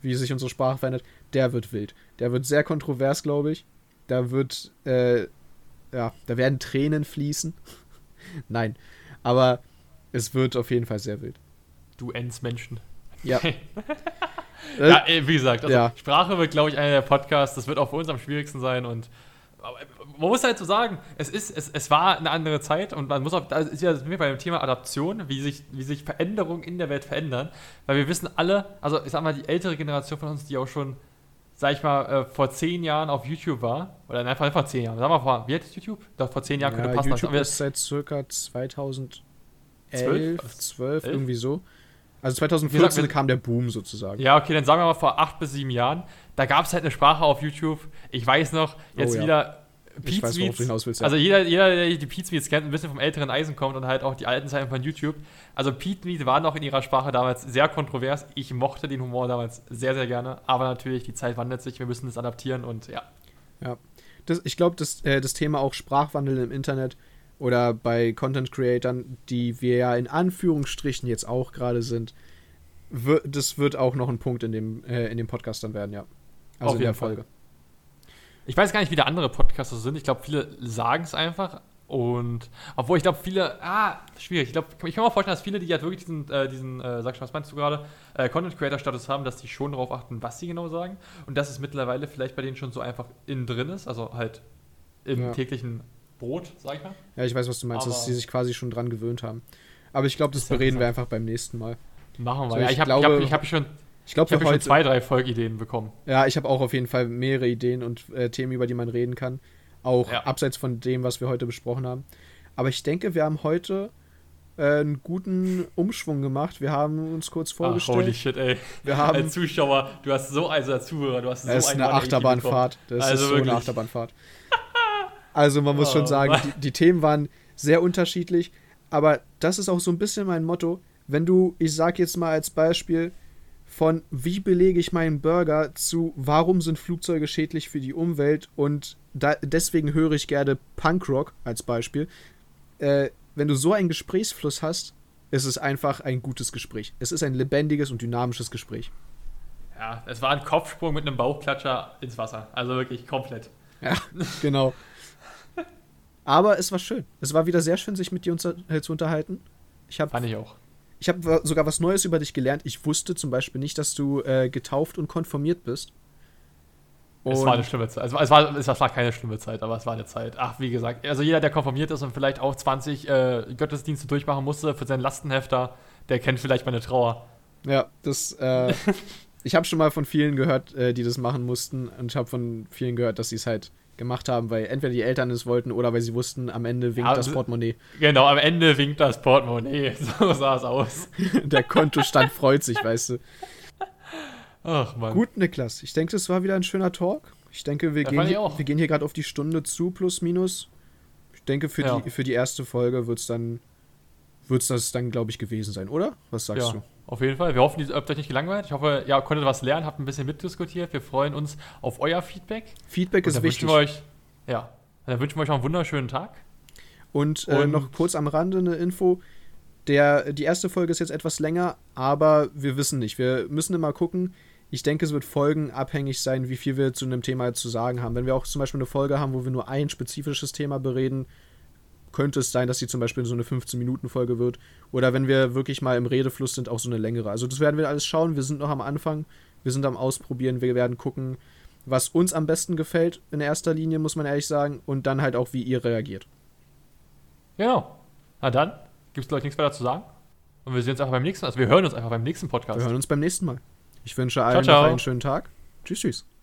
[SPEAKER 1] wie sich unsere Sprache verändert, der wird wild. Der wird sehr kontrovers, glaube ich. Da wird, äh, ja, da werden Tränen fließen. Nein, aber es wird auf jeden Fall sehr wild.
[SPEAKER 2] Du Endsmenschen.
[SPEAKER 1] Ja.
[SPEAKER 2] ja, wie gesagt, also
[SPEAKER 1] Ja.
[SPEAKER 2] Sprache wird, glaube ich, einer der Podcasts. Das wird auch für uns am schwierigsten sein und aber man muss halt so sagen, es ist, es, es war eine andere Zeit und man muss auch, da ist ja das sind wir bei dem Thema Adaption, wie sich, wie sich Veränderungen in der Welt verändern, weil wir wissen alle, also ich sag mal, die ältere Generation von uns, die auch schon, sag ich mal, äh, vor zehn Jahren auf YouTube war, oder nein, vor vor zehn Jahren, sag mal, vor, wie alt ist YouTube? Doch, vor zehn Jahren könnte
[SPEAKER 1] Ja,
[SPEAKER 2] passen.
[SPEAKER 1] YouTube
[SPEAKER 2] also,
[SPEAKER 1] ist seit circa 2011,
[SPEAKER 2] Zwölf?
[SPEAKER 1] 12,
[SPEAKER 2] Elf?
[SPEAKER 1] irgendwie so. Also
[SPEAKER 2] Wie gesagt,
[SPEAKER 1] 2014
[SPEAKER 2] wenn-
[SPEAKER 1] kam der Boom sozusagen.
[SPEAKER 2] Ja, okay, dann sagen wir mal vor acht bis sieben Jahren. Da gab es halt eine Sprache auf YouTube. Ich weiß noch, jetzt
[SPEAKER 1] Oh ja.
[SPEAKER 2] wieder
[SPEAKER 1] ich weiß, worauf du hinaus willst. Ja.
[SPEAKER 2] Also jeder, jeder, der die Pizmeets kennt, ein bisschen vom älteren Eisen kommt und halt auch die alten Zeiten von YouTube. Also Pizmeet war noch in ihrer Sprache damals sehr kontrovers. Ich mochte den Humor damals sehr, sehr gerne. Aber natürlich, die Zeit wandelt sich, wir müssen das adaptieren und ja.
[SPEAKER 1] das, ich glaube, das, äh, das Thema auch Sprachwandel im Internet oder bei Content Creatern, die wir ja in Anführungsstrichen jetzt auch gerade sind, das wird auch noch ein Punkt in dem, äh, in dem Podcast dann werden, ja. Also
[SPEAKER 2] Auf
[SPEAKER 1] in der
[SPEAKER 2] jeden Fall. Ich weiß gar nicht, wie da andere Podcaster sind. Ich glaube, viele sagen es einfach. Und obwohl ich glaube, viele, ah, schwierig. Ich glaube, ich kann mir vorstellen, dass viele, die halt wirklich diesen, äh, diesen äh, sag schon, was meinst du gerade, äh, Content Creator Status haben, dass die schon darauf achten, was sie genau sagen. Und dass es mittlerweile vielleicht bei denen schon so einfach innen drin ist, also halt im
[SPEAKER 1] Ja.
[SPEAKER 2] täglichen Brot, sag ich mal.
[SPEAKER 1] Ja, ich weiß, was du meinst, dass
[SPEAKER 2] Aber-
[SPEAKER 1] sie sich quasi schon dran gewöhnt haben. Aber ich glaube, das bereden wir einfach beim nächsten Mal.
[SPEAKER 2] Machen wir.
[SPEAKER 1] So,
[SPEAKER 2] ja,
[SPEAKER 1] ich
[SPEAKER 2] ich habe
[SPEAKER 1] glaube-
[SPEAKER 2] hab, ich hab schon,
[SPEAKER 1] Ich glaube,
[SPEAKER 2] ich hab
[SPEAKER 1] für
[SPEAKER 2] schon zwei, drei Folgeideen bekommen.
[SPEAKER 1] Ja, ich habe auch auf jeden Fall mehrere Ideen und äh, Themen, über die man reden kann. Auch
[SPEAKER 2] Ja.
[SPEAKER 1] abseits von dem, was wir heute besprochen haben. Aber ich denke, wir haben heute äh, einen guten Umschwung gemacht. Wir haben uns kurz
[SPEAKER 2] Ach, holy
[SPEAKER 1] vorgestellt.
[SPEAKER 2] shit, ey.
[SPEAKER 1] wir haben.
[SPEAKER 2] als Zuschauer, du hast so, also als Zuhörer, du hast so
[SPEAKER 1] ist eine
[SPEAKER 2] One-80
[SPEAKER 1] Achterbahnfahrt. Das
[SPEAKER 2] Also
[SPEAKER 1] ist so
[SPEAKER 2] wirklich.
[SPEAKER 1] eine Achterbahnfahrt. Also man muss
[SPEAKER 2] Oh,
[SPEAKER 1] schon sagen, die, die Themen waren sehr unterschiedlich, aber das ist auch so ein bisschen mein Motto. Wenn du, ich sag jetzt mal als Beispiel, von wie belege ich meinen Burger zu warum sind Flugzeuge schädlich für die Umwelt und da, deswegen höre ich gerne Punkrock als Beispiel. Äh, wenn du so einen Gesprächsfluss hast, ist es einfach ein gutes Gespräch. Es ist ein lebendiges und dynamisches Gespräch.
[SPEAKER 2] Ja, es war ein Kopfsprung mit einem Bauchklatscher ins Wasser. Also wirklich komplett.
[SPEAKER 1] Ja, genau. Aber es war schön. Es war wieder sehr schön, sich mit dir äh, zu unterhalten. Ich
[SPEAKER 2] Fand ich auch.
[SPEAKER 1] Ich hab wa- sogar was Neues über dich gelernt. Ich wusste zum Beispiel nicht, dass du äh, getauft und konformiert bist.
[SPEAKER 2] es war eine schlimme Zeit. Es war, es, war, es war keine schlimme Zeit, aber es war eine Zeit. Ach, wie gesagt, also jeder, der konformiert ist und vielleicht auch 20 äh, Gottesdienste durchmachen musste für seinen Lastenhefter, der kennt vielleicht meine Trauer.
[SPEAKER 1] Ja, das. Äh, ich habe schon mal von vielen gehört, äh, die das machen mussten. Und ich habe von vielen gehört, dass sie es halt gemacht haben, weil entweder die Eltern es wollten oder weil sie wussten, am Ende winkt
[SPEAKER 2] Ja,
[SPEAKER 1] das
[SPEAKER 2] das-
[SPEAKER 1] Portemonnaie.
[SPEAKER 2] Genau, am Ende winkt das Portemonnaie. So sah es aus.
[SPEAKER 1] Der Kontostand freut sich, weißt du.
[SPEAKER 2] Ach, Mann.
[SPEAKER 1] Gut, Niklas. Ich denke, das war wieder ein schöner Talk. Ich denke, wir,
[SPEAKER 2] Ja,
[SPEAKER 1] gehen, hier, wir gehen hier gerade auf die Stunde zu, plus minus. Ich denke, für,
[SPEAKER 2] Ja.
[SPEAKER 1] die, für die erste Folge wird es dann, wird's das dann, glaube ich, gewesen sein, oder? Was sagst
[SPEAKER 2] Ja,
[SPEAKER 1] du?
[SPEAKER 2] Auf jeden Fall. Wir hoffen, ihr habt euch nicht gelangweilt. Ich hoffe, ihr konntet was lernen, habt ein bisschen mitdiskutiert. Wir freuen uns auf euer Feedback.
[SPEAKER 1] Feedback ist wichtig.
[SPEAKER 2] euch, ja, dann wünschen wir euch noch einen wunderschönen Tag.
[SPEAKER 1] Und, äh,
[SPEAKER 2] Und-
[SPEAKER 1] noch kurz am Rande eine Info. Der, die erste Folge ist jetzt etwas länger, aber wir wissen nicht. Wir müssen immer gucken. Ich denke, es wird folgenabhängig sein, wie viel wir zu einem Thema zu sagen haben. Wenn wir auch zum Beispiel eine Folge haben, wo wir nur ein spezifisches Thema bereden, könnte es sein, dass sie zum Beispiel so eine 15-Minuten-Folge wird. Oder wenn wir wirklich mal im Redefluss sind, auch so eine längere. Also das werden wir alles schauen. Wir sind noch am Anfang. Wir sind am Ausprobieren. Wir werden gucken, was uns am besten gefällt in erster Linie, muss man ehrlich sagen. Und dann halt auch, wie ihr reagiert.
[SPEAKER 2] Genau. Na dann, gibt es, glaube ich, nichts weiter zu sagen. Und wir sehen uns einfach beim nächsten, also wir hören uns einfach beim nächsten Podcast.
[SPEAKER 1] Wir hören uns beim nächsten Mal. Ich wünsche allen
[SPEAKER 2] ciao.
[SPEAKER 1] noch einen schönen Tag. Tschüss, tschüss.